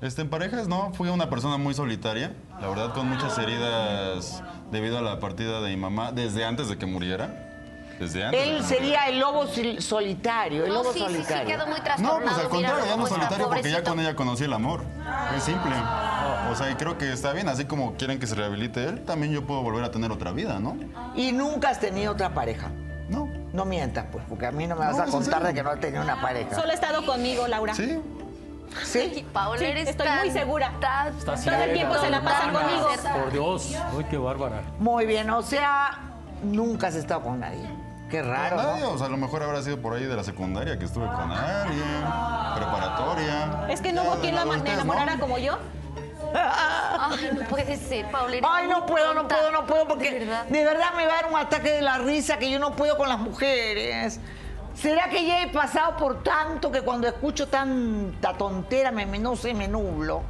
Este, en parejas, no, fui una persona muy solitaria, la verdad con muchas heridas debido a la partida de mi mamá desde antes de que muriera. Desde antes. de Él sería el lobo solitario, el No, lobo sí, sí, sí, solitario. quedó muy No, trastornado. pues al contrario, ya no solitario porque ya con ella conocí el amor. Es simple. O sea, y creo que está bien, así como quieren que se rehabilite él, también yo puedo volver a tener otra vida, ¿no? Y nunca has tenido otra pareja. No. No mientas, pues, porque a mí no me vas No, a es en contar de que no has tenido una pareja. Solo ha estado conmigo, Laura. Sí. ¿Sí? Paola, Sí, eres estoy tan- muy segura. tan- Está Todo el tiempo se la pasa conmigo. Por Dios, uy, qué bárbara. Muy bien, o sea, nunca has estado con nadie. Qué raro, Nadie, ¿no? o sea, a lo mejor habrá sido por ahí de la secundaria que estuve con alguien, preparatoria. Es que no hubo quien la adultez, ¿no? enamorara como yo. (laughs) Ay, no puede ser, eres Ay, no puedo, no puedo, no puedo, porque De de verdad. verdad. me va a dar un ataque de la risa que yo no puedo con las mujeres. ¿Será que ya he pasado por tanto que cuando escucho tanta tontera me, me- no sé, me nublo?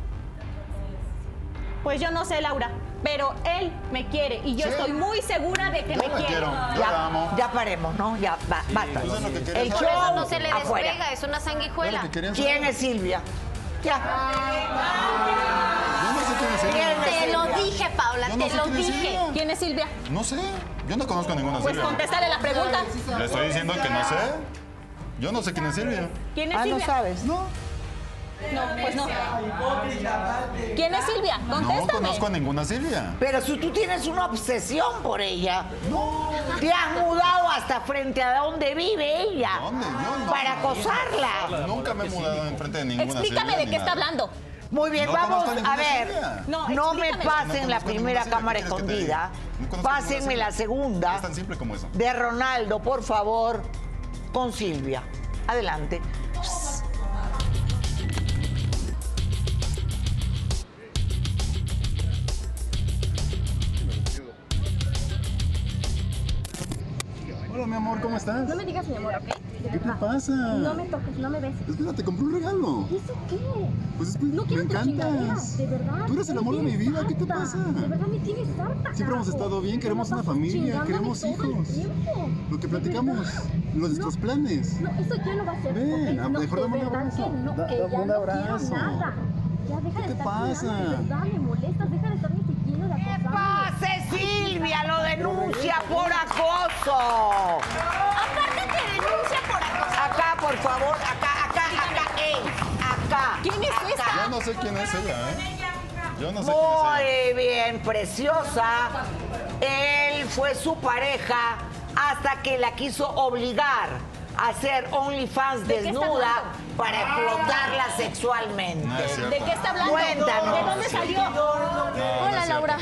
Pues yo no sé, Laura, pero él me quiere y yo Sí. estoy muy segura de que Yo me la quiere. quiero. Yo la Ya, amo. ya paremos, ¿no? Ya, ba- basta. Eso es lo que quería El saber. Por eso show no se le afuera. despega, es una sanguijuela. ¿Quién saber. es Silvia? Ya. Yo no sé quién es ¿Quién Silvia. Te lo Silvia? dije, Paula, no te lo dije. Silvia. ¿Quién es Silvia? No sé. Yo no conozco a ninguna Pues Silvia. contéstale la pregunta. Le estoy diciendo que no sé. Yo no sé quién es Silvia. ¿Quién es Ah, no Silvia? sabes. No. No, pues no. ¿Quién es Silvia? No Contéstame. conozco a ninguna Silvia. Pero si tú tienes una obsesión por ella, te has mudado hasta frente a donde vive ella ¿Dónde? Yo no. para acosarla. Nunca me he mudado enfrente de ninguna Explícame Silvia de ni qué está hablando. Muy bien, No vamos a ver. No, No, me explícame. pasen No la primera cámara ¿qué quieres que te escondida. No Pásenme la segunda Es tan simple como eso. de Ronaldo, por favor, con Silvia. Adelante. Mi amor, ¿cómo estás? No me digas mi amor, ¿ok? ¿Qué te pasa? No me toques, no me beses. Espera, te compré un regalo. ¿Y eso qué? Pues es- No me encantas. de verdad. Tú eres el amor de mi vida, ¿qué te pasa? De verdad me tienes harta. Siempre hemos estado bien, queremos una familia, queremos hijos. Lo que platicamos, nuestros planes. No, eso ya no va a ser. Ven, ¿ok? a- no, mejor dame un abrazo. que no, Da- que dame ya un abrazo. quiero nada. Ya deja de te estar pasa? mirando, de verdad, me molestas, deja de estarme acosarme. ¡Pase, Silvia! ¡Lo denuncia por acoso! Aparte te denuncia por acoso. Acá, por favor, acá, acá, acá, ey, acá. ¿Quién es esa? Yo no sé quién es ella, ¿eh? Yo no sé quién es ella. Muy bien, preciosa. Él fue su pareja hasta que la quiso obligar hacer OnlyFans ¿De qué está desnuda para explotarla sexualmente. No. ¿De qué está hablando? Cuéntanos. ¿De dónde salió? No, no Hola. Laura,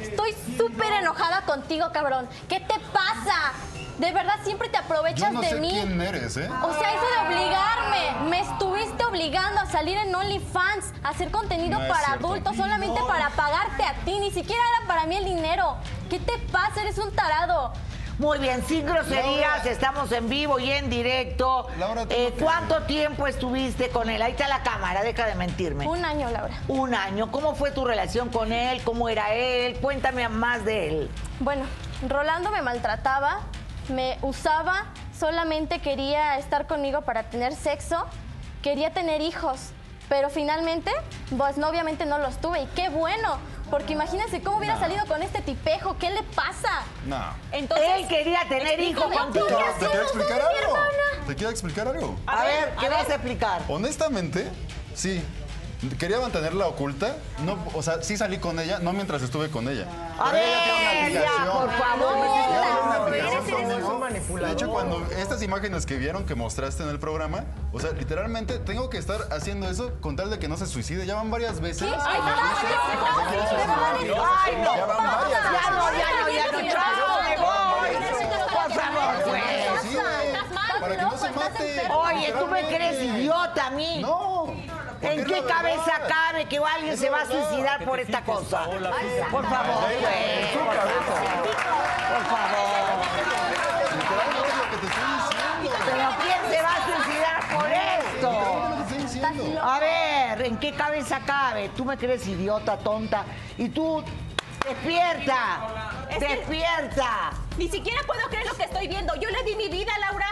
estoy súper enojada contigo, cabrón. ¿Qué te pasa? De verdad siempre te Yo aprovechas no de sé mí. quién eres, ¿eh? O sea, eso de obligarme. Me estuviste obligando a salir en OnlyFans, a hacer contenido No para adultos, solamente para pagarte a ti. Ni siquiera era para mí el dinero. ¿Qué te pasa? Eres un tarado. Muy bien, sin groserías, Laura. estamos en vivo y en directo. Laura, tú Eh, ¿Cuánto tiempo estuviste con él? Ahí está la cámara, deja de mentirme. Un año, Laura. Un año. ¿Cómo fue tu relación con él? ¿Cómo era él? Cuéntame más de él. Bueno, Rolando me maltrataba, me usaba, solamente quería estar conmigo para tener sexo, quería tener hijos, pero finalmente, pues no, obviamente no los tuve y qué bueno, porque imagínense cómo hubiera salido con este tipejo, ¿qué le pasa? No. Entonces, él quería tener hijos explícame, contigo. ¿qué ¿Te hacemos quiero explicar algo? ¿Te quiero explicar algo? A, ver, ¿qué vas a explicar? Honestamente, sí. Quería mantenerla oculta. No, o sea, sí salí con ella, no mientras estuve con ella. A Pero ella tiene una ver, ya, aplicación. por favor. Ella tiene una No, aplicación. De hecho, cuando estas imágenes que vieron que mostraste en el programa, o sea, literalmente tengo que estar haciendo eso con tal de que no se suicide. Ya van varias veces. Ay, no, no, no, no, no, no. Ya van varias Ya veces. no, ya no, ya no. Me voy. Por favor, pues. Para que no se mate. Oye, ¿tú me crees idiota a mí? No. ¿En qué cabeza verdad. cabe que alguien se va a suicidar por esta cosa? Por favor, pues. Por favor. Por favor. Literalmente es lo que te estoy diciendo. Pero ¿quién se va a suicidar por esto? A ver, ¿en qué cabeza cabe? Tú me crees idiota, tonta. Y tú, despierta. Despierta. Ni siquiera puedo creer lo que estoy viendo. Yo le di mi vida, Laura.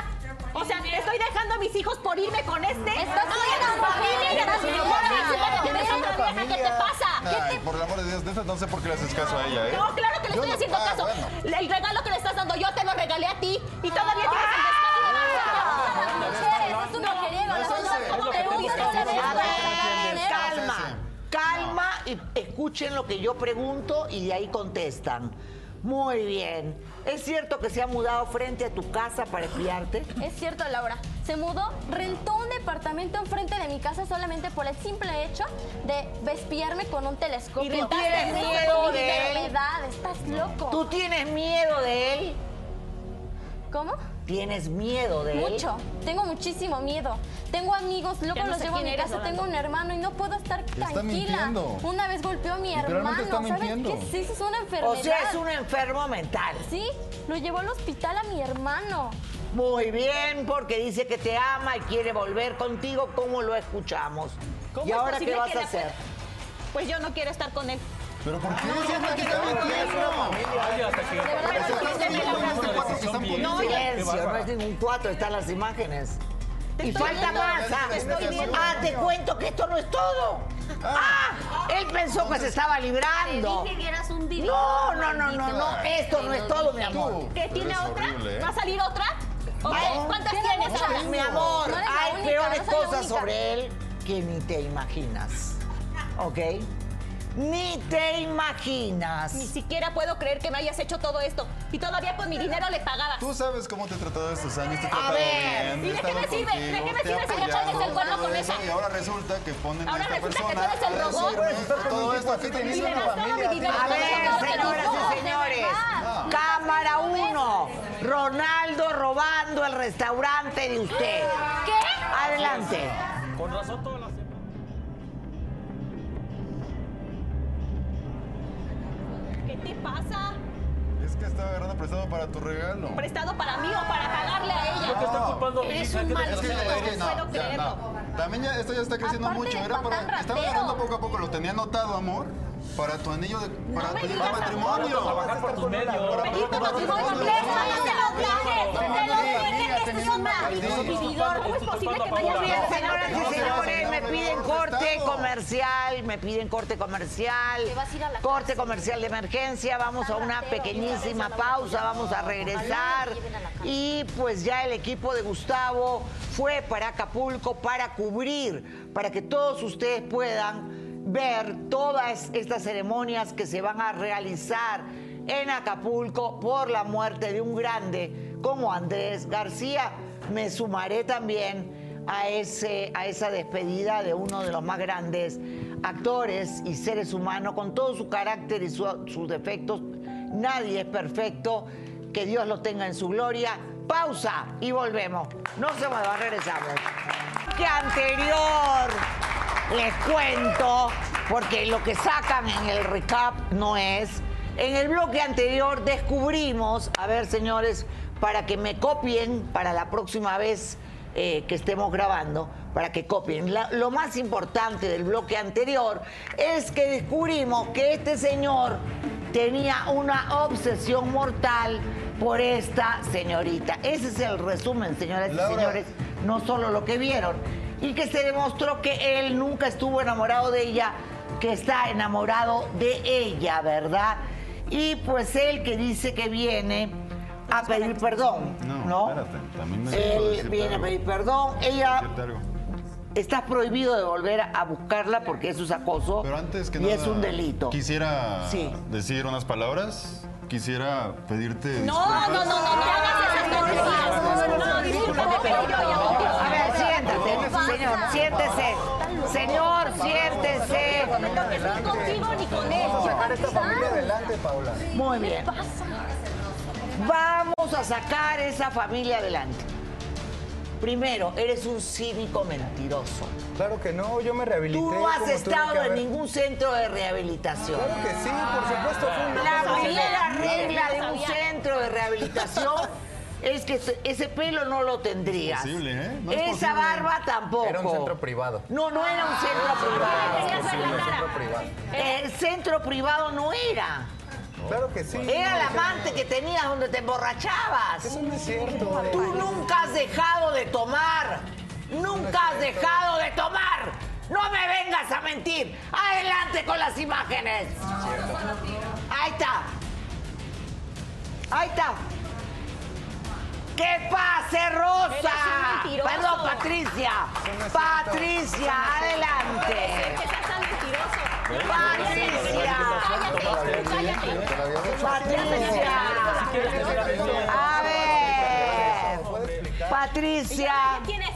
O sea, estoy dejando a mis hijos por irme con este. Estás eres familia, eres una vieja, ¿qué te pasa? Ay, por el amor de Dios, neta, no sé por qué le haces caso a ella, ¿eh? No, claro que le estoy haciendo Ah, caso. El regalo que le estás dando yo te lo regalé a ti y todavía tienes el de dinero. calma. Calma y escuchen lo que yo pregunto y de ahí contestan. Muy bien. ¿Es cierto que se ha mudado frente a tu casa para espiarte? Es cierto, Laura. Se mudó, rentó un departamento enfrente de mi casa solamente por el simple hecho de espiarme con un telescopio. ¿Y tú tienes miedo de él? Estás loco. ¿Tú tienes miedo de él? ¿Cómo? ¿Tienes miedo de él? Mucho. Tengo muchísimo miedo. Tengo amigos, luego no los llevo a mi casa, tengo un hermano y no puedo estar Está tranquila. mintiendo. Una vez golpeó a mi hermano. Está ¿Sabes mintiendo. qué? Sí, eso es una enfermedad. O sea, es un enfermo mental. Sí, lo llevó al hospital a mi hermano. Muy bien, porque dice que te ama y quiere volver contigo, como lo escuchamos. ¿Cómo ¿Y es ahora posible qué vas a hacer? Pues yo no quiero estar con él. ¿Pero por qué? Si es la que está mintiendo. No, silencio, no es ningún cuatro, están las imágenes. Y falta más. ah. te. Ah, cuento que esto no es todo. Ah, él pensó que se estaba librando. Te dije que eras un vivito, No, no, no, no, no, esto no es todo, mi amor. ¿Qué tiene otra? ¿eh? ¿Va a salir otra? No. ¿Cuántas Tiene tienes? Mi amor, No hay peores no cosas sobre él que ni te imaginas. ¿Ok? Ni te imaginas. Ni siquiera puedo creer que me hayas hecho todo esto. Y todavía con mi dinero le pagabas. Tú sabes cómo te he tratado estos años, te he A ver, bien. ¿y de qué me sirve? ¿De qué me sirve si le apoyado, pones el cuerno con eso? Y ahora resulta que ponen a Ahora esta resulta que persona tú eres el a robot. todo esto a le una familia. A ver, señoras y señores, cámara uno, Ronaldo robando el restaurante de usted. ¿Qué? Adelante. Con razón todas las te pasa? Es que estaba agarrando prestado para tu regalo. ¿Prestado para mí o para pagarle a ella? Yo te estoy culpando a hija, un ¿qué te mal Es que, es no puedo no, ya, creerlo. no. También ya esto ya está creciendo Aparte mucho. Era para, estaba agarrando poco a poco, lo tenía anotado, amor, para tu anillo de, para me tu digas, amor. matrimonio. Trabajar por tus medios. Para Pedí tu matrimonio, te lo traje. Te lo dije que esto es un maldito vividor. ¿Cómo es posible que me señoras piden corte comercial, me piden corte comercial, Te vas a ir a la corte comercial de emergencia, vamos a una pequeñísima pausa, vamos a regresar. y pues ya el equipo de Gustavo fue para Acapulco para cubrir, para que todos ustedes puedan ver todas estas ceremonias que se van a realizar en Acapulco por la muerte de un grande como Andrés García. Me sumaré también a, ese, a esa despedida de uno de los más grandes actores y seres humanos con todo su carácter y su- sus defectos. Nadie es perfecto. Que Dios lo tenga en su gloria. Pausa y volvemos. No se muevan, regresamos. Que anterior les cuento, porque lo que sacan en el recap no es. En el bloque anterior descubrimos, a ver señores, para que me copien para la próxima vez eh, que estemos grabando, para que copien. La- lo más importante del bloque anterior es que descubrimos que este señor tenía una obsesión mortal por esta señorita. Ese es el resumen, señoras y señores, no solo lo que vieron. Y que se demostró que él nunca estuvo enamorado de ella, que está enamorado de ella, ¿verdad? Y pues él que dice que viene a pedir perdón, ¿no? espérate. También me Él viene a pedir perdón, ella estás prohibido de volver a buscarla porque eso es acoso Pero antes que y nada, es un delito. Quisiera Sí. decir unas palabras. Quisiera pedirte No, no, no, no, no hagas esas tonterías. No, discúlpame, pero yo ya voy A ver, siéntate, señor, siéntese. Señor, siéntese. No estoy contigo ni con él. Sacar esta familia adelante, Paula. Muy bien. Vamos a sacar esa familia adelante. Primero, eres un cínico mentiroso. Claro que no, yo me rehabilité. Tú no has estado en ningún centro de rehabilitación. Claro que sí, por supuesto, fue una La primera que- regla de un centro de rehabilitación (laughs) es que ese- pelo no lo tendrías. posible, ¿eh? No es Esa posible. barba tampoco. Era un centro privado. No, no era un centro privado. Es posible, centro privado. El centro privado no era. Claro que sí. Era no, el amante que tenías donde te emborrachabas. Eso no es cierto. Tú nunca has dejado de tomar. Nunca has dejado de tomar. No me vengas a mentir. Adelante con las imágenes. Ahí está. Ahí está. ¡Que pase, Rosa! Perdón, Patricia. Patricia, adelante. Patricia. Cállate, cállate. Patricia. A ver. Patricia. ¿Quién es?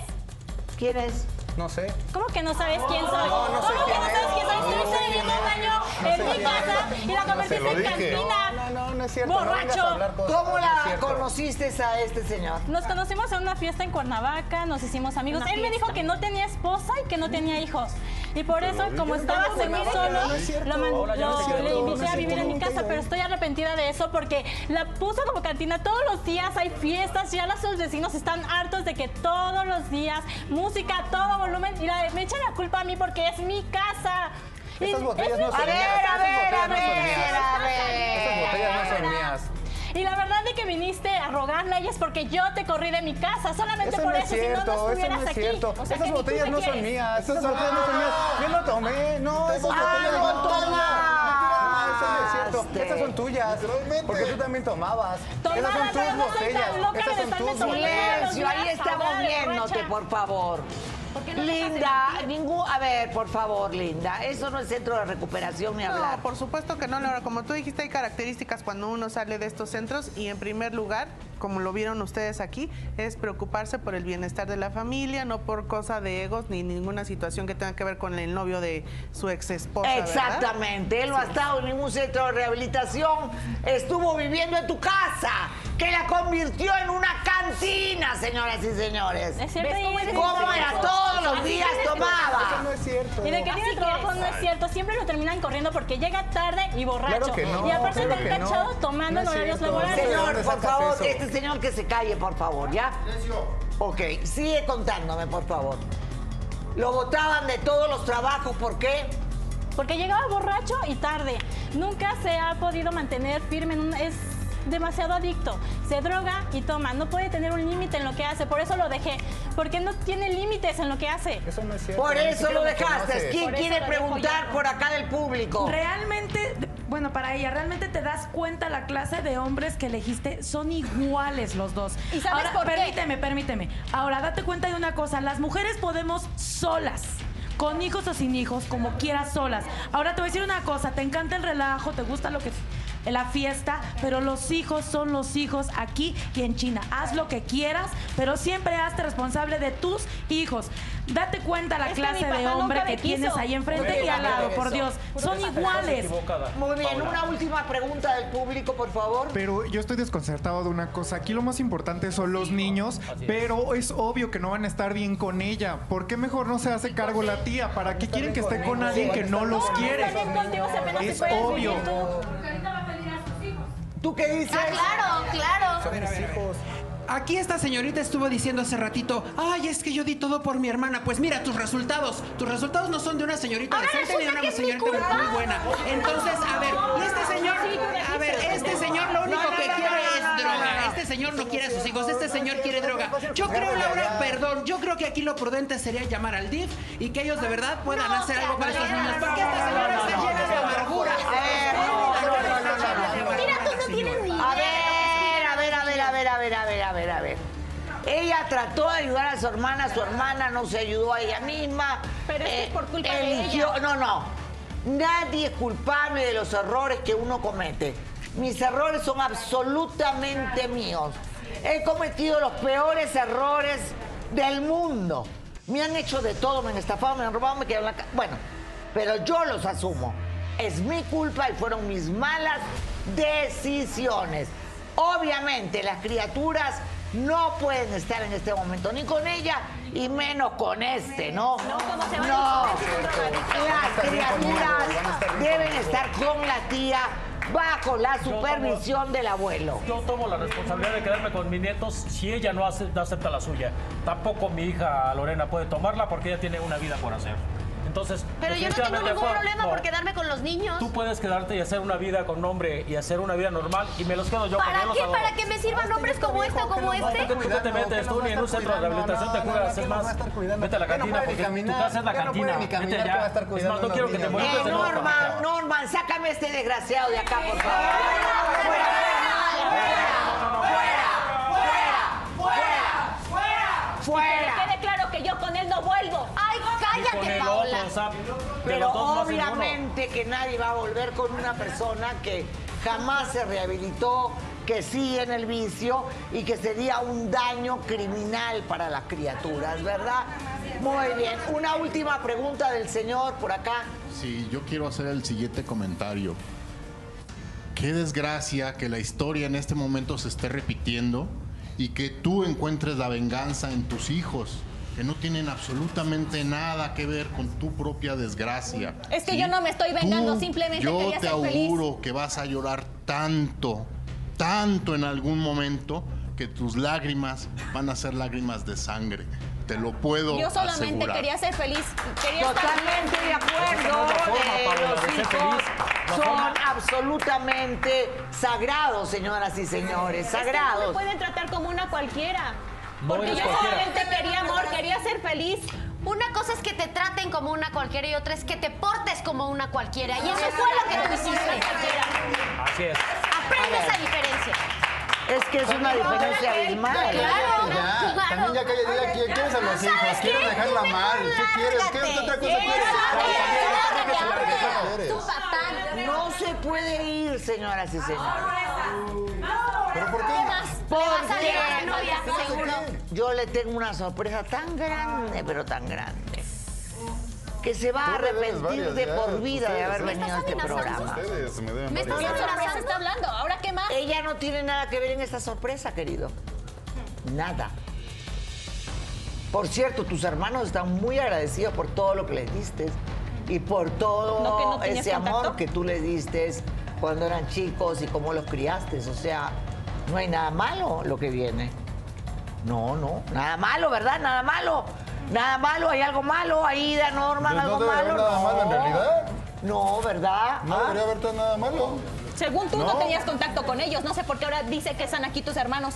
¿Quién es? No sé. ¿Cómo que no sabes quién soy? No, no sé ¿Cómo que no es. sabes quién soy? Estuviste viviendo un año en mi casa y la convertiste en cantina. No, no, no es cierto. Borracho. a hablar cosas. ¿Cómo la conociste a este señor? Nos conocimos en una fiesta en Cuernavaca, nos hicimos amigos. Una Él me dijo que no tenía esposa y que no tenía hijos. Y por eso, como estaba según solo, lo, man- le invité a vivir en mi casa, pero estoy arrepentida de eso porque la puso como cantina todos los días, hay fiestas, ya los vecinos están hartos de que todos los días, música a todo volumen, y la- me echan la culpa a mí porque es mi casa. Y Esas botellas no son mías. a Esas ver, a botellas no son ver, mías. a ver. Esas botellas no son mías. Y la verdad de que viniste a rogarle a ella es porque yo te corrí de mi casa, solamente Eso por no es eso, si no, no cierto, eso estuvieras no es aquí. cierto. O sea, Esas botellas me no son mías. Esas botellas no son mías. Yo no tomé. No, esas Ah, botellas no. Eso no es cierto. Estas son tuyas. Porque tú también tomabas. Tomaba, Esas son tus botellas. Esas son tus tomando. botellas. Silencio, ahí estamos viéndote, por favor. ¿Por qué no Linda, ningún. A ver, por favor, Linda. Eso no es centro de recuperación ni hablar. No, por supuesto que no, Laura. Como tú dijiste, hay características cuando uno sale de estos centros y en primer lugar, como lo vieron ustedes aquí, es preocuparse por el bienestar de la familia, no por cosa de egos ni ninguna situación que tenga que ver con el novio de su ex esposa. Exactamente, él no ha estado en ningún centro de rehabilitación, estuvo viviendo en tu casa, que la convirtió en una cantina, señoras y señores. Es cierto, ¿Ves y cómo es era? cierto. Todos los días es. tomaba. Y de que tiene trabajo no es cierto, siempre lo terminan corriendo porque llega tarde y borracho. Claro que no, y aparte claro está no. cachado tomando en No horarios cierto. laborales. Señor, por favor, este señor que se calle, por favor, ¿ya? Ok, sigue contándome, por favor. Lo votaban de todos los trabajos, ¿por qué? Porque llegaba borracho y tarde. Nunca se ha podido mantener firme en un... Es demasiado adicto. Se droga y toma. No puede tener un límite en lo que hace. Por eso lo dejé. Porque no tiene límites en lo que hace. Eso no es cierto. Por eso lo dejaste. ¿Quién quiere preguntar por acá del público? Realmente, bueno, para ella, realmente te das cuenta la clase de hombres que elegiste son iguales los dos. ¿Y sabes Ahora, por qué? permíteme, permíteme. Ahora, date cuenta de una cosa, las mujeres podemos solas. Con hijos o sin hijos, como quieras solas. Ahora te voy a decir una cosa, te encanta el relajo, te gusta lo que la fiesta, pero los hijos son los hijos aquí y en China. Haz lo que quieras, pero siempre hazte responsable de tus hijos. Date cuenta la Es clase de hombre que tienes ahí enfrente y al lado, por. Dios. Son iguales. Muy bien, una última pregunta del público, por favor. Pero yo estoy desconcertado de una cosa. Aquí lo más importante son los niños, pero es obvio que no van a estar bien con ella. ¿Por qué mejor no se hace cargo la tía? ¿Para qué quieren que esté con alguien que no los quiere? Es obvio. ¿Tú qué dices? Ah, claro, claro. Son mis hijos. Aquí esta señorita estuvo diciendo hace ratito, ay, es que yo di todo por mi hermana. Pues mira, tus resultados, tus resultados no son de una señorita Ahora decente ni de una señorita muy buena. Entonces, a ver, y este señor, a ver, este señor lo único que quiere es droga. Este señor no quiere a sus hijos, este señor quiere droga. Yo creo, Laura, perdón, yo creo que aquí lo prudente sería llamar al DIF y que ellos de verdad puedan hacer algo para estos niños. Porque esta señora está llena de amargura. Ella trató de ayudar a su hermana, su hermana no se ayudó a ella misma. Pero es por culpa de eligió- ella. No, no. Nadie es culpable de los errores que uno comete. Mis errores son absolutamente míos. He cometido los peores errores del mundo. Me han hecho de todo, me han estafado, me han robado, me quedaron la ca- Bueno, pero yo los asumo. Es mi culpa y fueron mis malas decisiones. Obviamente las criaturas no pueden estar en este momento ni con ella y menos con este, ¿no? No, ¿cómo se van No. Las criaturas deben estar con la tía bajo la supervisión del abuelo. Yo tomo la responsabilidad de quedarme con mis nietos si ella no, hace- no acepta la suya. Tampoco mi hija Lorena puede tomarla porque ella tiene una vida por hacer. Entonces, Pero yo no tengo ningún problema no. por quedarme con los niños. Tú puedes quedarte y hacer una vida con un hombre y hacer una vida normal y me los quedo yo ¿Para qué? adoro. ¿Para que me sirvan hombres como este o como este? ¿Tú qué te metes? Tú ni en un centro de rehabilitación te cuidas, es más, vete a la Ya cantina porque tu casa es la ya no cantina. Vete caminar, allá. ¿qué va a estar Es cuidando más, no quiero que te niños? mueras. Norman, Norman, sácame a este desgraciado de acá, por favor. Que ¡Fuera! quede claro que yo con él no vuelvo. Ay, Con cállate, el Paola. otro, o sea, de Pero obviamente que nadie va a volver con una persona que jamás se rehabilitó, que sigue en el vicio y que sería un daño criminal para las criaturas, ¿verdad? Muy bien. Una última pregunta del señor por acá. Sí, yo quiero hacer el siguiente comentario. Qué desgracia que la historia en este momento se esté repitiendo y que tú encuentres la venganza en tus hijos, que no tienen absolutamente nada que ver con tu propia desgracia. Es que ¿sí? yo no me estoy vengando, Tú, simplemente yo quería te ser feliz. auguro que vas a llorar tanto, tanto en algún momento que tus lágrimas van a ser lágrimas de sangre. Te lo puedo Yo solamente asegurar. quería ser feliz. Quería estar Totalmente de acuerdo. No forma, Paola, los de hijos son forma- absolutamente sagrados, señoras y señores, Es que no sagrados. me pueden tratar como una cualquiera. No Porque yo cualquiera. solamente quería amor, quería ser feliz. Una cosa es que te traten como una cualquiera y otra es que te portes como una cualquiera. Y eso fue lo que tú hiciste. Así es. Aprende esa diferencia. Es que es una diferencia abismal. Ya, también ya cállate, ya qui- quieres a los hijos, quieres dejarla mal. ¿Qué quieres? ¿Qué, qué otra cosa quieres? ¿Qué quieres? No se puede ir, señoras y señores. ¿Pero por qué? La novia, seguro. yo le tengo una sorpresa tan grande, pero tan grande, que se va a Tú me debes arrepentir varias de ya, por vida de ustedes, haber ¿eh? venido a este ¿Me estás programa. Ustedes me deben Me estás varias. diciendo que se está hablando. ¿Ahora qué más? Ella no tiene nada que ver en esta sorpresa, querido. Nada. Por cierto, tus hermanos están muy agradecidos por todo lo que les diste y por todo ¿No que no tenías ese amor contacto? que tú les diste cuando eran chicos y cómo los criaste. O sea, no hay nada malo lo que viene. No, no, nada malo, ¿verdad? Nada malo. Nada malo, hay algo malo ahí de Norman, No algo haber malo. nada no. malo en realidad. No, ¿verdad? No Ah. debería haber nada malo. Según tú no. No. tenías contacto con ellos. No sé por qué ahora dice que están aquí tus hermanos.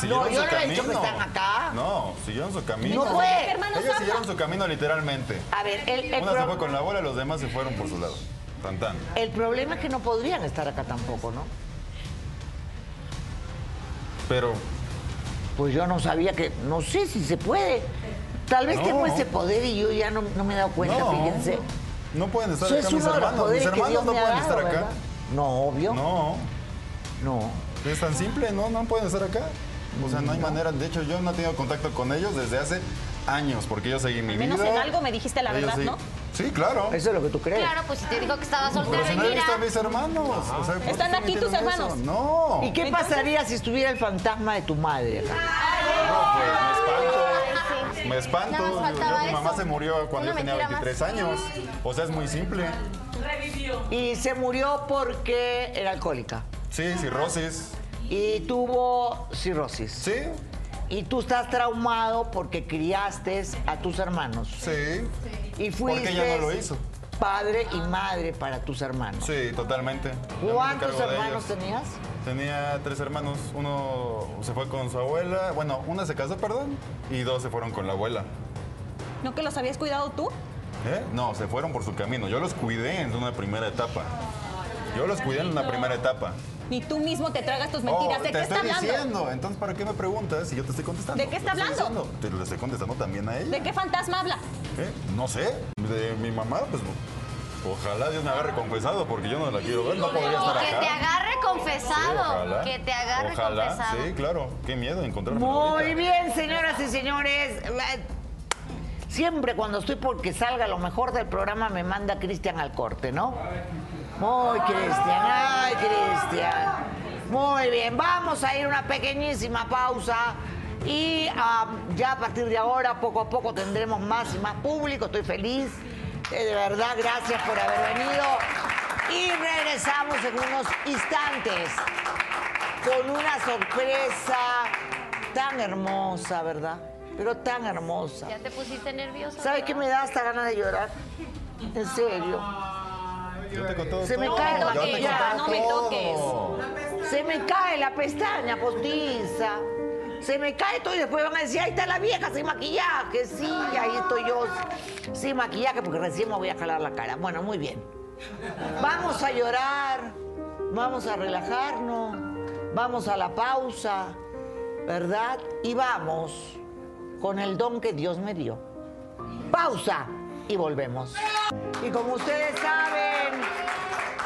Siguieron yo su no he dicho que están acá. No, siguieron su camino. No fue. Hermanos, Ellos habla. siguieron su camino literalmente. A ver, el, el Una se fue con la abuela, los demás se fueron por su lado. Tan tan. el problema es que no podrían estar acá tampoco, ¿no? Pero Pues yo no sabía que, no sé si se puede. Tal vez No. tengo ese poder y yo ya no, no me he dado cuenta, No. fíjense. no pueden estar Eso acá es mis hermanos. Mis poderes que Dios hermanos no pueden dado, estar acá. ¿verdad? No, obvio. No. No. Es tan simple, ¿no? No pueden estar acá. O sea, no hay manera. De hecho, yo no he tenido contacto con ellos desde hace años, porque yo seguí mi Al vida. menos en algo me dijiste la Ellos verdad, sí. ¿no? Sí, claro. Eso es lo que tú crees. Claro, pues si te dijo que estaba Pero soltera si y no he mira. visto a mis hermanos. O sea, ¿por qué ¿Están aquí metieron tus eso? hermanos? No. ¿Y qué pasaría si estuviera el fantasma de tu madre acá? No, pues me espanto. Me espanto. Nada más Yo- faltaba mi mamá eso. se murió cuando Una yo tenía mentira más. 23 años. O sea, es muy simple. Y se murió porque era alcohólica. Sí, cirrosis. Y tuvo cirrosis. Sí, Y tú estás traumado porque criaste a tus hermanos. sí. Y fuiste Porque ella no lo hizo. padre y madre para tus hermanos. Sí, totalmente. ¿Cuántos hermanos tenías? Tenía tres hermanos. Uno se fue con su abuela. Bueno, una se casó, perdón. Y dos se fueron con la abuela. ¿No que los habías cuidado tú? ¿Eh? No, se fueron por su camino. Yo los cuidé en una primera etapa. Yo los cuidé en una primera etapa. Ni tú mismo te tragas tus mentiras. Oh, ¿De te qué está estoy hablando? diciendo. Entonces, ¿para qué me preguntas si yo te estoy contestando? ¿De qué está hablando? diciendo. Te lo estoy contestando también a ella. ¿De qué fantasma habla? ¿Eh? No sé. De mi mamá, pues ojalá Dios me agarre confesado porque yo no la quiero ver. No podría estar Que te agarre Sí, confesado. ojalá. que te agarre Ojalá, confesado. Sí, claro. Qué miedo encontrarme Muy bien, señoras y señores. Siempre cuando estoy porque salga lo mejor del programa me manda Cristian al corte, ¿no? Muy Cristian, ay Cristian. Muy bien, vamos a ir a una pequeñísima pausa y ya a partir de ahora poco a poco tendremos más y más público. Estoy feliz, Eh, de verdad, gracias por haber venido. Y regresamos en unos instantes con una sorpresa tan hermosa, ¿verdad? Pero tan hermosa. ¿Ya te pusiste nerviosa? ¿Sabes qué me da hasta ganas de llorar? En serio. Yo te conté Se me todo. cae la pestaña. No me todo. Se me cae la pestaña postiza. Se me cae todo y después van a decir, ahí está la vieja sin maquillaje. Sí, ahí estoy yo sin maquillaje porque recién me voy a jalar la cara. Bueno, muy bien. Vamos a llorar, vamos a relajarnos, vamos a la pausa, ¿verdad? Y vamos con el don que Dios me dio. Pausa y volvemos. Y como ustedes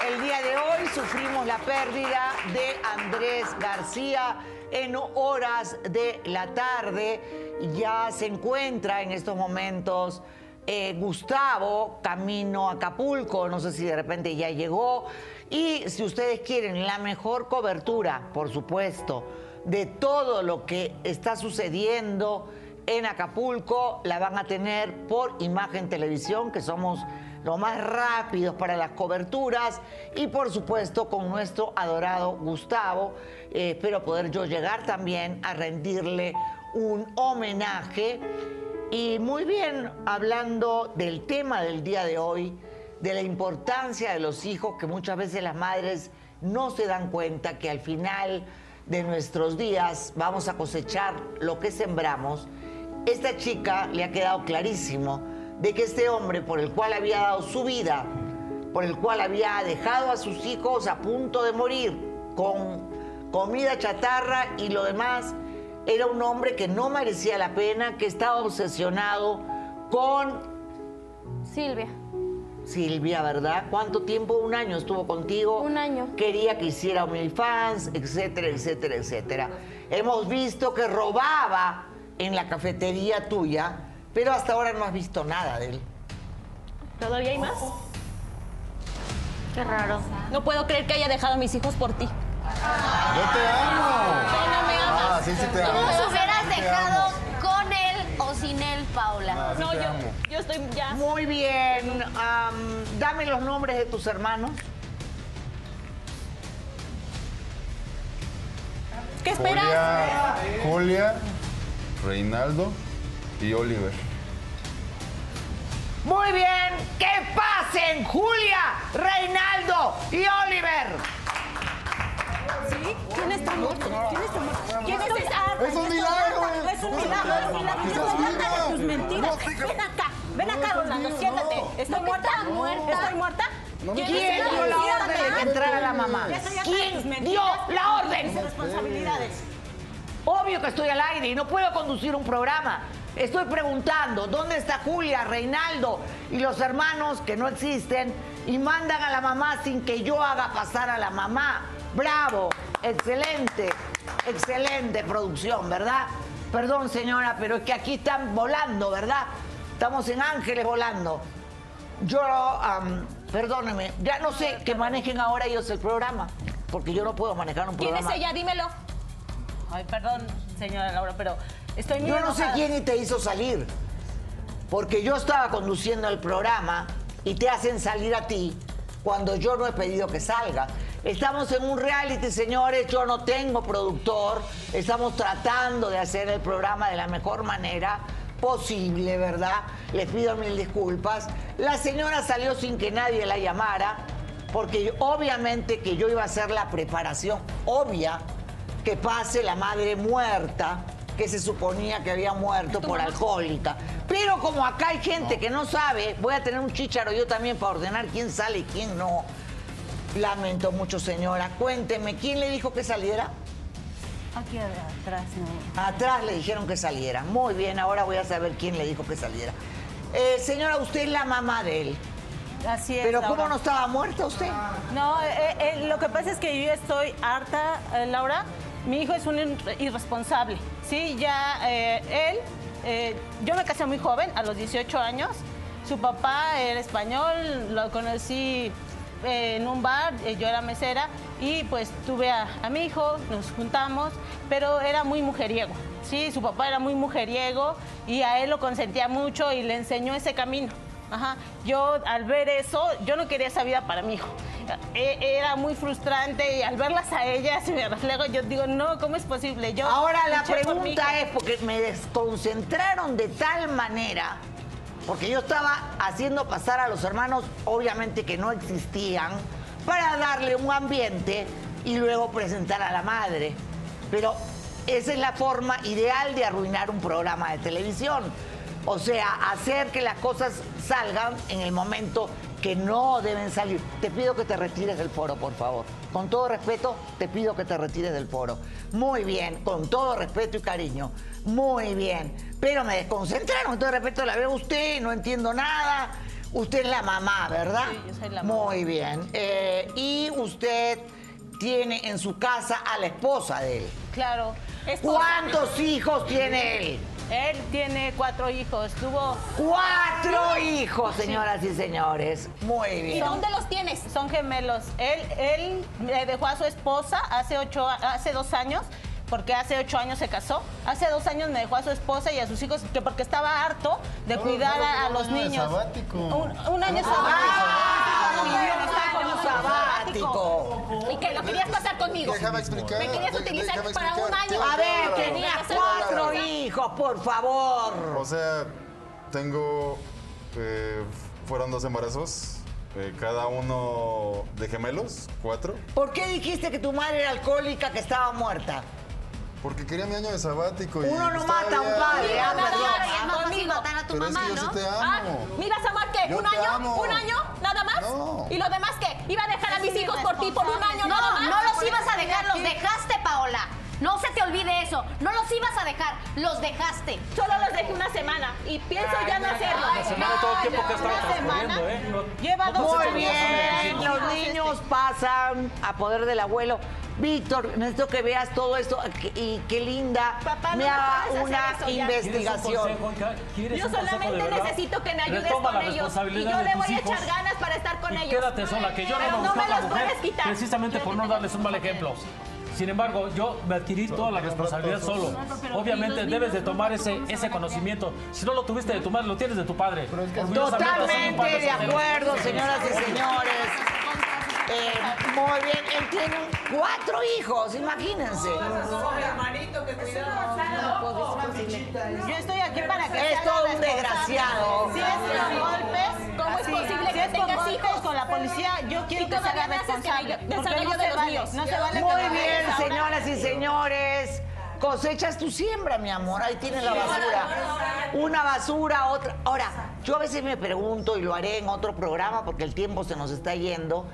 el día de hoy sufrimos la pérdida de Andrés García en horas de la tarde. Ya se encuentra en estos momentos eh, Gustavo camino a Acapulco, no sé si de repente ya llegó. Y si ustedes quieren la mejor cobertura, por supuesto, de todo lo que está sucediendo en Acapulco, la van a tener por Imagen Televisión, que somos lo más rápidos para las coberturas y por supuesto con nuestro adorado Gustavo. Eh, espero poder yo llegar también a rendirle un homenaje. Y muy bien, hablando del tema del día de hoy, de la importancia de los hijos, que muchas veces las madres no se dan cuenta que al final de nuestros días vamos a cosechar lo que sembramos. Esta chica le ha quedado clarísimo de que este hombre por el cual había dado su vida, por el cual había dejado a sus hijos a punto de morir con, comida chatarra y lo demás. Era un hombre que no merecía la pena, que estaba obsesionado con Silvia. Silvia, ¿verdad? ¿Cuánto tiempo? Un año estuvo contigo. Un año. Quería que hiciera OnlyFans, etcétera, etcétera, etcétera. Hemos visto que robaba en la cafetería tuya, pero hasta ahora no has visto nada de él. ¿Todavía hay más? Qué raro. No puedo creer que haya dejado a mis hijos por ti. Yo te amo. no me amas. Ah, sí, sí te ¿Tú amo. nos hubieras dejado con él o sin él, Paula? Ah, sí No, te yo, amo. yo estoy ya. Muy bien. am, dame los nombres de tus hermanos. ¿Qué esperas? Julia, Julia, Reinaldo y Oliver. Muy bien. Que pasen Julia, Reinaldo y Oliver. ¿Sí? ¿Quién está muerto? ¿Quién está muerto? ¿Quién está muerto? Es un milagro. Es un milagro, tus mentiras. Ven acá, ven acá, Rolando, siéntate. ¿Estoy muerta? ¿Estoy muerta? ¿Quién dio la orden de que entrara la mamá? ¿Quién dio la orden? responsabilidades. Obvio que estoy al aire y no puedo conducir un programa. Estoy preguntando, ¿dónde está Julia, Reinaldo y los hermanos que no existen y mandan a la mamá sin que yo haga pasar a la mamá? Bravo, excelente, excelente producción, ¿verdad? Perdón señora, pero es que aquí están volando, ¿verdad? Estamos en Ángeles volando. Yo, perdóneme, ya no sé que manejen ahora ellos el programa, porque yo no puedo manejar un ¿Quién programa. es ella? Dímelo. Ay, perdón, señora Laura, pero estoy muy Yo no sé quién te hizo salir. Porque yo estaba conduciendo el programa y te hacen salir a ti cuando yo no he pedido que salga. Estamos en un reality, señores, yo no tengo productor. Estamos tratando de hacer el programa de la mejor manera posible, ¿verdad? Les pido mil disculpas. La señora salió sin que nadie la llamara, porque obviamente que yo iba a hacer la preparación obvia que pase la madre muerta, que se suponía que había muerto por alcohólica. Pero como acá hay gente que no sabe, voy a tener un chícharo yo también para ordenar quién sale y quién no. Lamento mucho, señora. Cuénteme, ¿quién le dijo que saliera? Aquí atrás, no. Atrás le dijeron que saliera. Muy bien, ahora voy a saber quién le dijo que saliera. Eh, señora, usted es la mamá de él. Así es. Pero ¿cómo no estaba muerta usted? No, eh, eh, lo que pasa es que yo estoy harta, Laura. Mi hijo es un ir- irresponsable. Sí, ya eh, él, eh, yo me casé muy joven, a los 18 años. Su papá era español, lo conocí eh, en un bar, yo era mesera y pues tuve a, a mi hijo, nos juntamos, pero era muy mujeriego. Sí, su papá era muy mujeriego y a él lo consentía mucho y le enseñó ese camino. Ajá. Yo al ver eso, yo no quería esa vida para mi hijo. E- Era muy frustrante y al verlas a ellas me reflejo, yo digo, no, ¿cómo es posible? Yo Ahora la por pregunta es, porque me desconcentraron de tal manera, porque yo estaba haciendo pasar a los hermanos, obviamente que no existían, para darle un ambiente y luego presentar a la madre. Pero esa es la forma ideal de arruinar un programa de televisión. O sea, hacer que las cosas salgan en el momento que no deben salir. Te pido que te retires del foro, por favor. Con todo respeto, te pido que te retires del foro. Muy bien, con todo respeto y cariño. Muy bien. Pero me desconcentraron. Con todo respeto la veo a usted, no entiendo nada. Usted es la mamá, ¿verdad? Sí, yo soy la mamá. Muy bien. Eh, y usted tiene en su casa a la esposa de él. Claro. Esposa. ¿Cuántos hijos tiene él? Él tiene cuatro hijos, tuvo... Cuatro hijos, señoras y señores. Muy ¿Y bien. dónde los tienes? Son gemelos. Él, él le dejó a su esposa hace, ocho, hace dos años, porque hace ocho años se casó. Hace dos años me dejó a su esposa y a sus hijos, que porque estaba harto de cuidar a, a los un año de niños. sabático. Un, un año sabático. un año sabático. ¿Y qué? ¿Lo querías pasar conmigo? Déjame explicar, ¿Me querías utilizar déjame para un año? A ver, tenía cuatro hijos, por favor. O sea, tengo. eh, fueron dos embarazos, eh, cada uno de gemelos, cuatro. ¿Por qué dijiste que tu madre era alcohólica, que estaba muerta? Porque quería mi año de sabático. y Uno no mata a un padre, ah, perdón. es más fácil matar a tu Pero es mamá, que yo ¿no? sí te Ah, amo. ¿Me ibas a amar qué? Yo ¿Un te año? amo. ¿Un año? ¿Nada más? No. ¿Y lo demás qué? ¿Iba a dejar a mis hijos por ti por un año No, nada más? no los ibas a dejar, los dejaste, ¿Por a dejar, los dejaste. Solo los dejé una semana y pienso ya no hacerlo. Una semana, todo el tiempo que Una semana. ¿eh? No- Lleva no dos te Muy bien, los niños pasan a poder del abuelo. Víctor, necesito que veas todo esto y qué linda Papá, no me me haga una eso investigación. ¿Quieres un consejo, hija? ¿Quieres Yo solamente necesito que me ayudes Retoma con ellos y yo le voy a echar ganas para estar con y ellos. quédate sola, que yo no me no me los mujer puedes quitar. precisamente por no darles un mal ejemplo. Sin embargo, yo me adquirí toda la responsabilidad solo. Obviamente debes de tomar ese, ese conocimiento. Si no lo tuviste de tu madre, lo tienes de tu padre. Totalmente de acuerdo, señoras y señores. Eh, muy bien, él tiene cuatro hijos, imagínense. Yo estoy aquí para que Es todo un desgraciado. Si es con golpes, ¿cómo es posible Si que tengas golpes hijos? con la policía, yo quiero que se haga que responsable. que yo de se los vale. míos. No se vale que Muy bien, señoras y señores. Cosechas tu siembra, mi amor. Ahí tienes la basura. Una basura, otra. Ahora, yo a veces me pregunto, y lo haré en otro programa porque el tiempo se nos está yendo,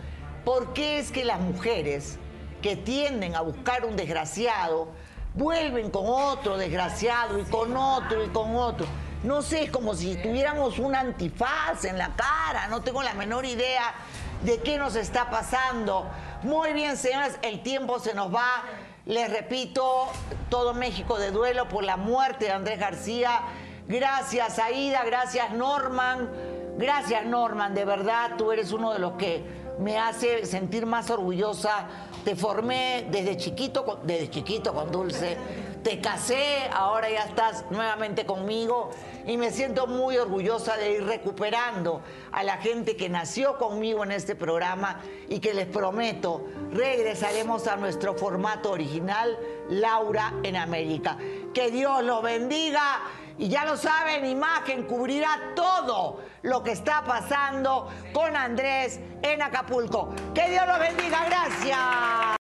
¿por qué es que las mujeres que tienden a buscar un desgraciado vuelven con otro desgraciado y con otro y con otro? No sé, es como si tuviéramos un antifaz en la cara, no tengo la menor idea de qué nos está pasando. Muy bien, señoras, el tiempo se nos va. Les repito, todo México de duelo por la muerte de Andrés García. Gracias, Aida, gracias, Norman. Gracias, Norman, de verdad, tú eres uno de los que me hace sentir más orgullosa. Te formé desde chiquito, desde chiquito con Dulce. Te casé, ahora ya estás nuevamente conmigo y me siento muy orgullosa de ir recuperando a la gente que nació conmigo en este programa y que les prometo, regresaremos a nuestro formato original, Laura en América. Que Dios los bendiga y ya lo saben, Imagen cubrirá todo lo que está pasando con Andrés en Acapulco. Que Dios los bendiga, gracias.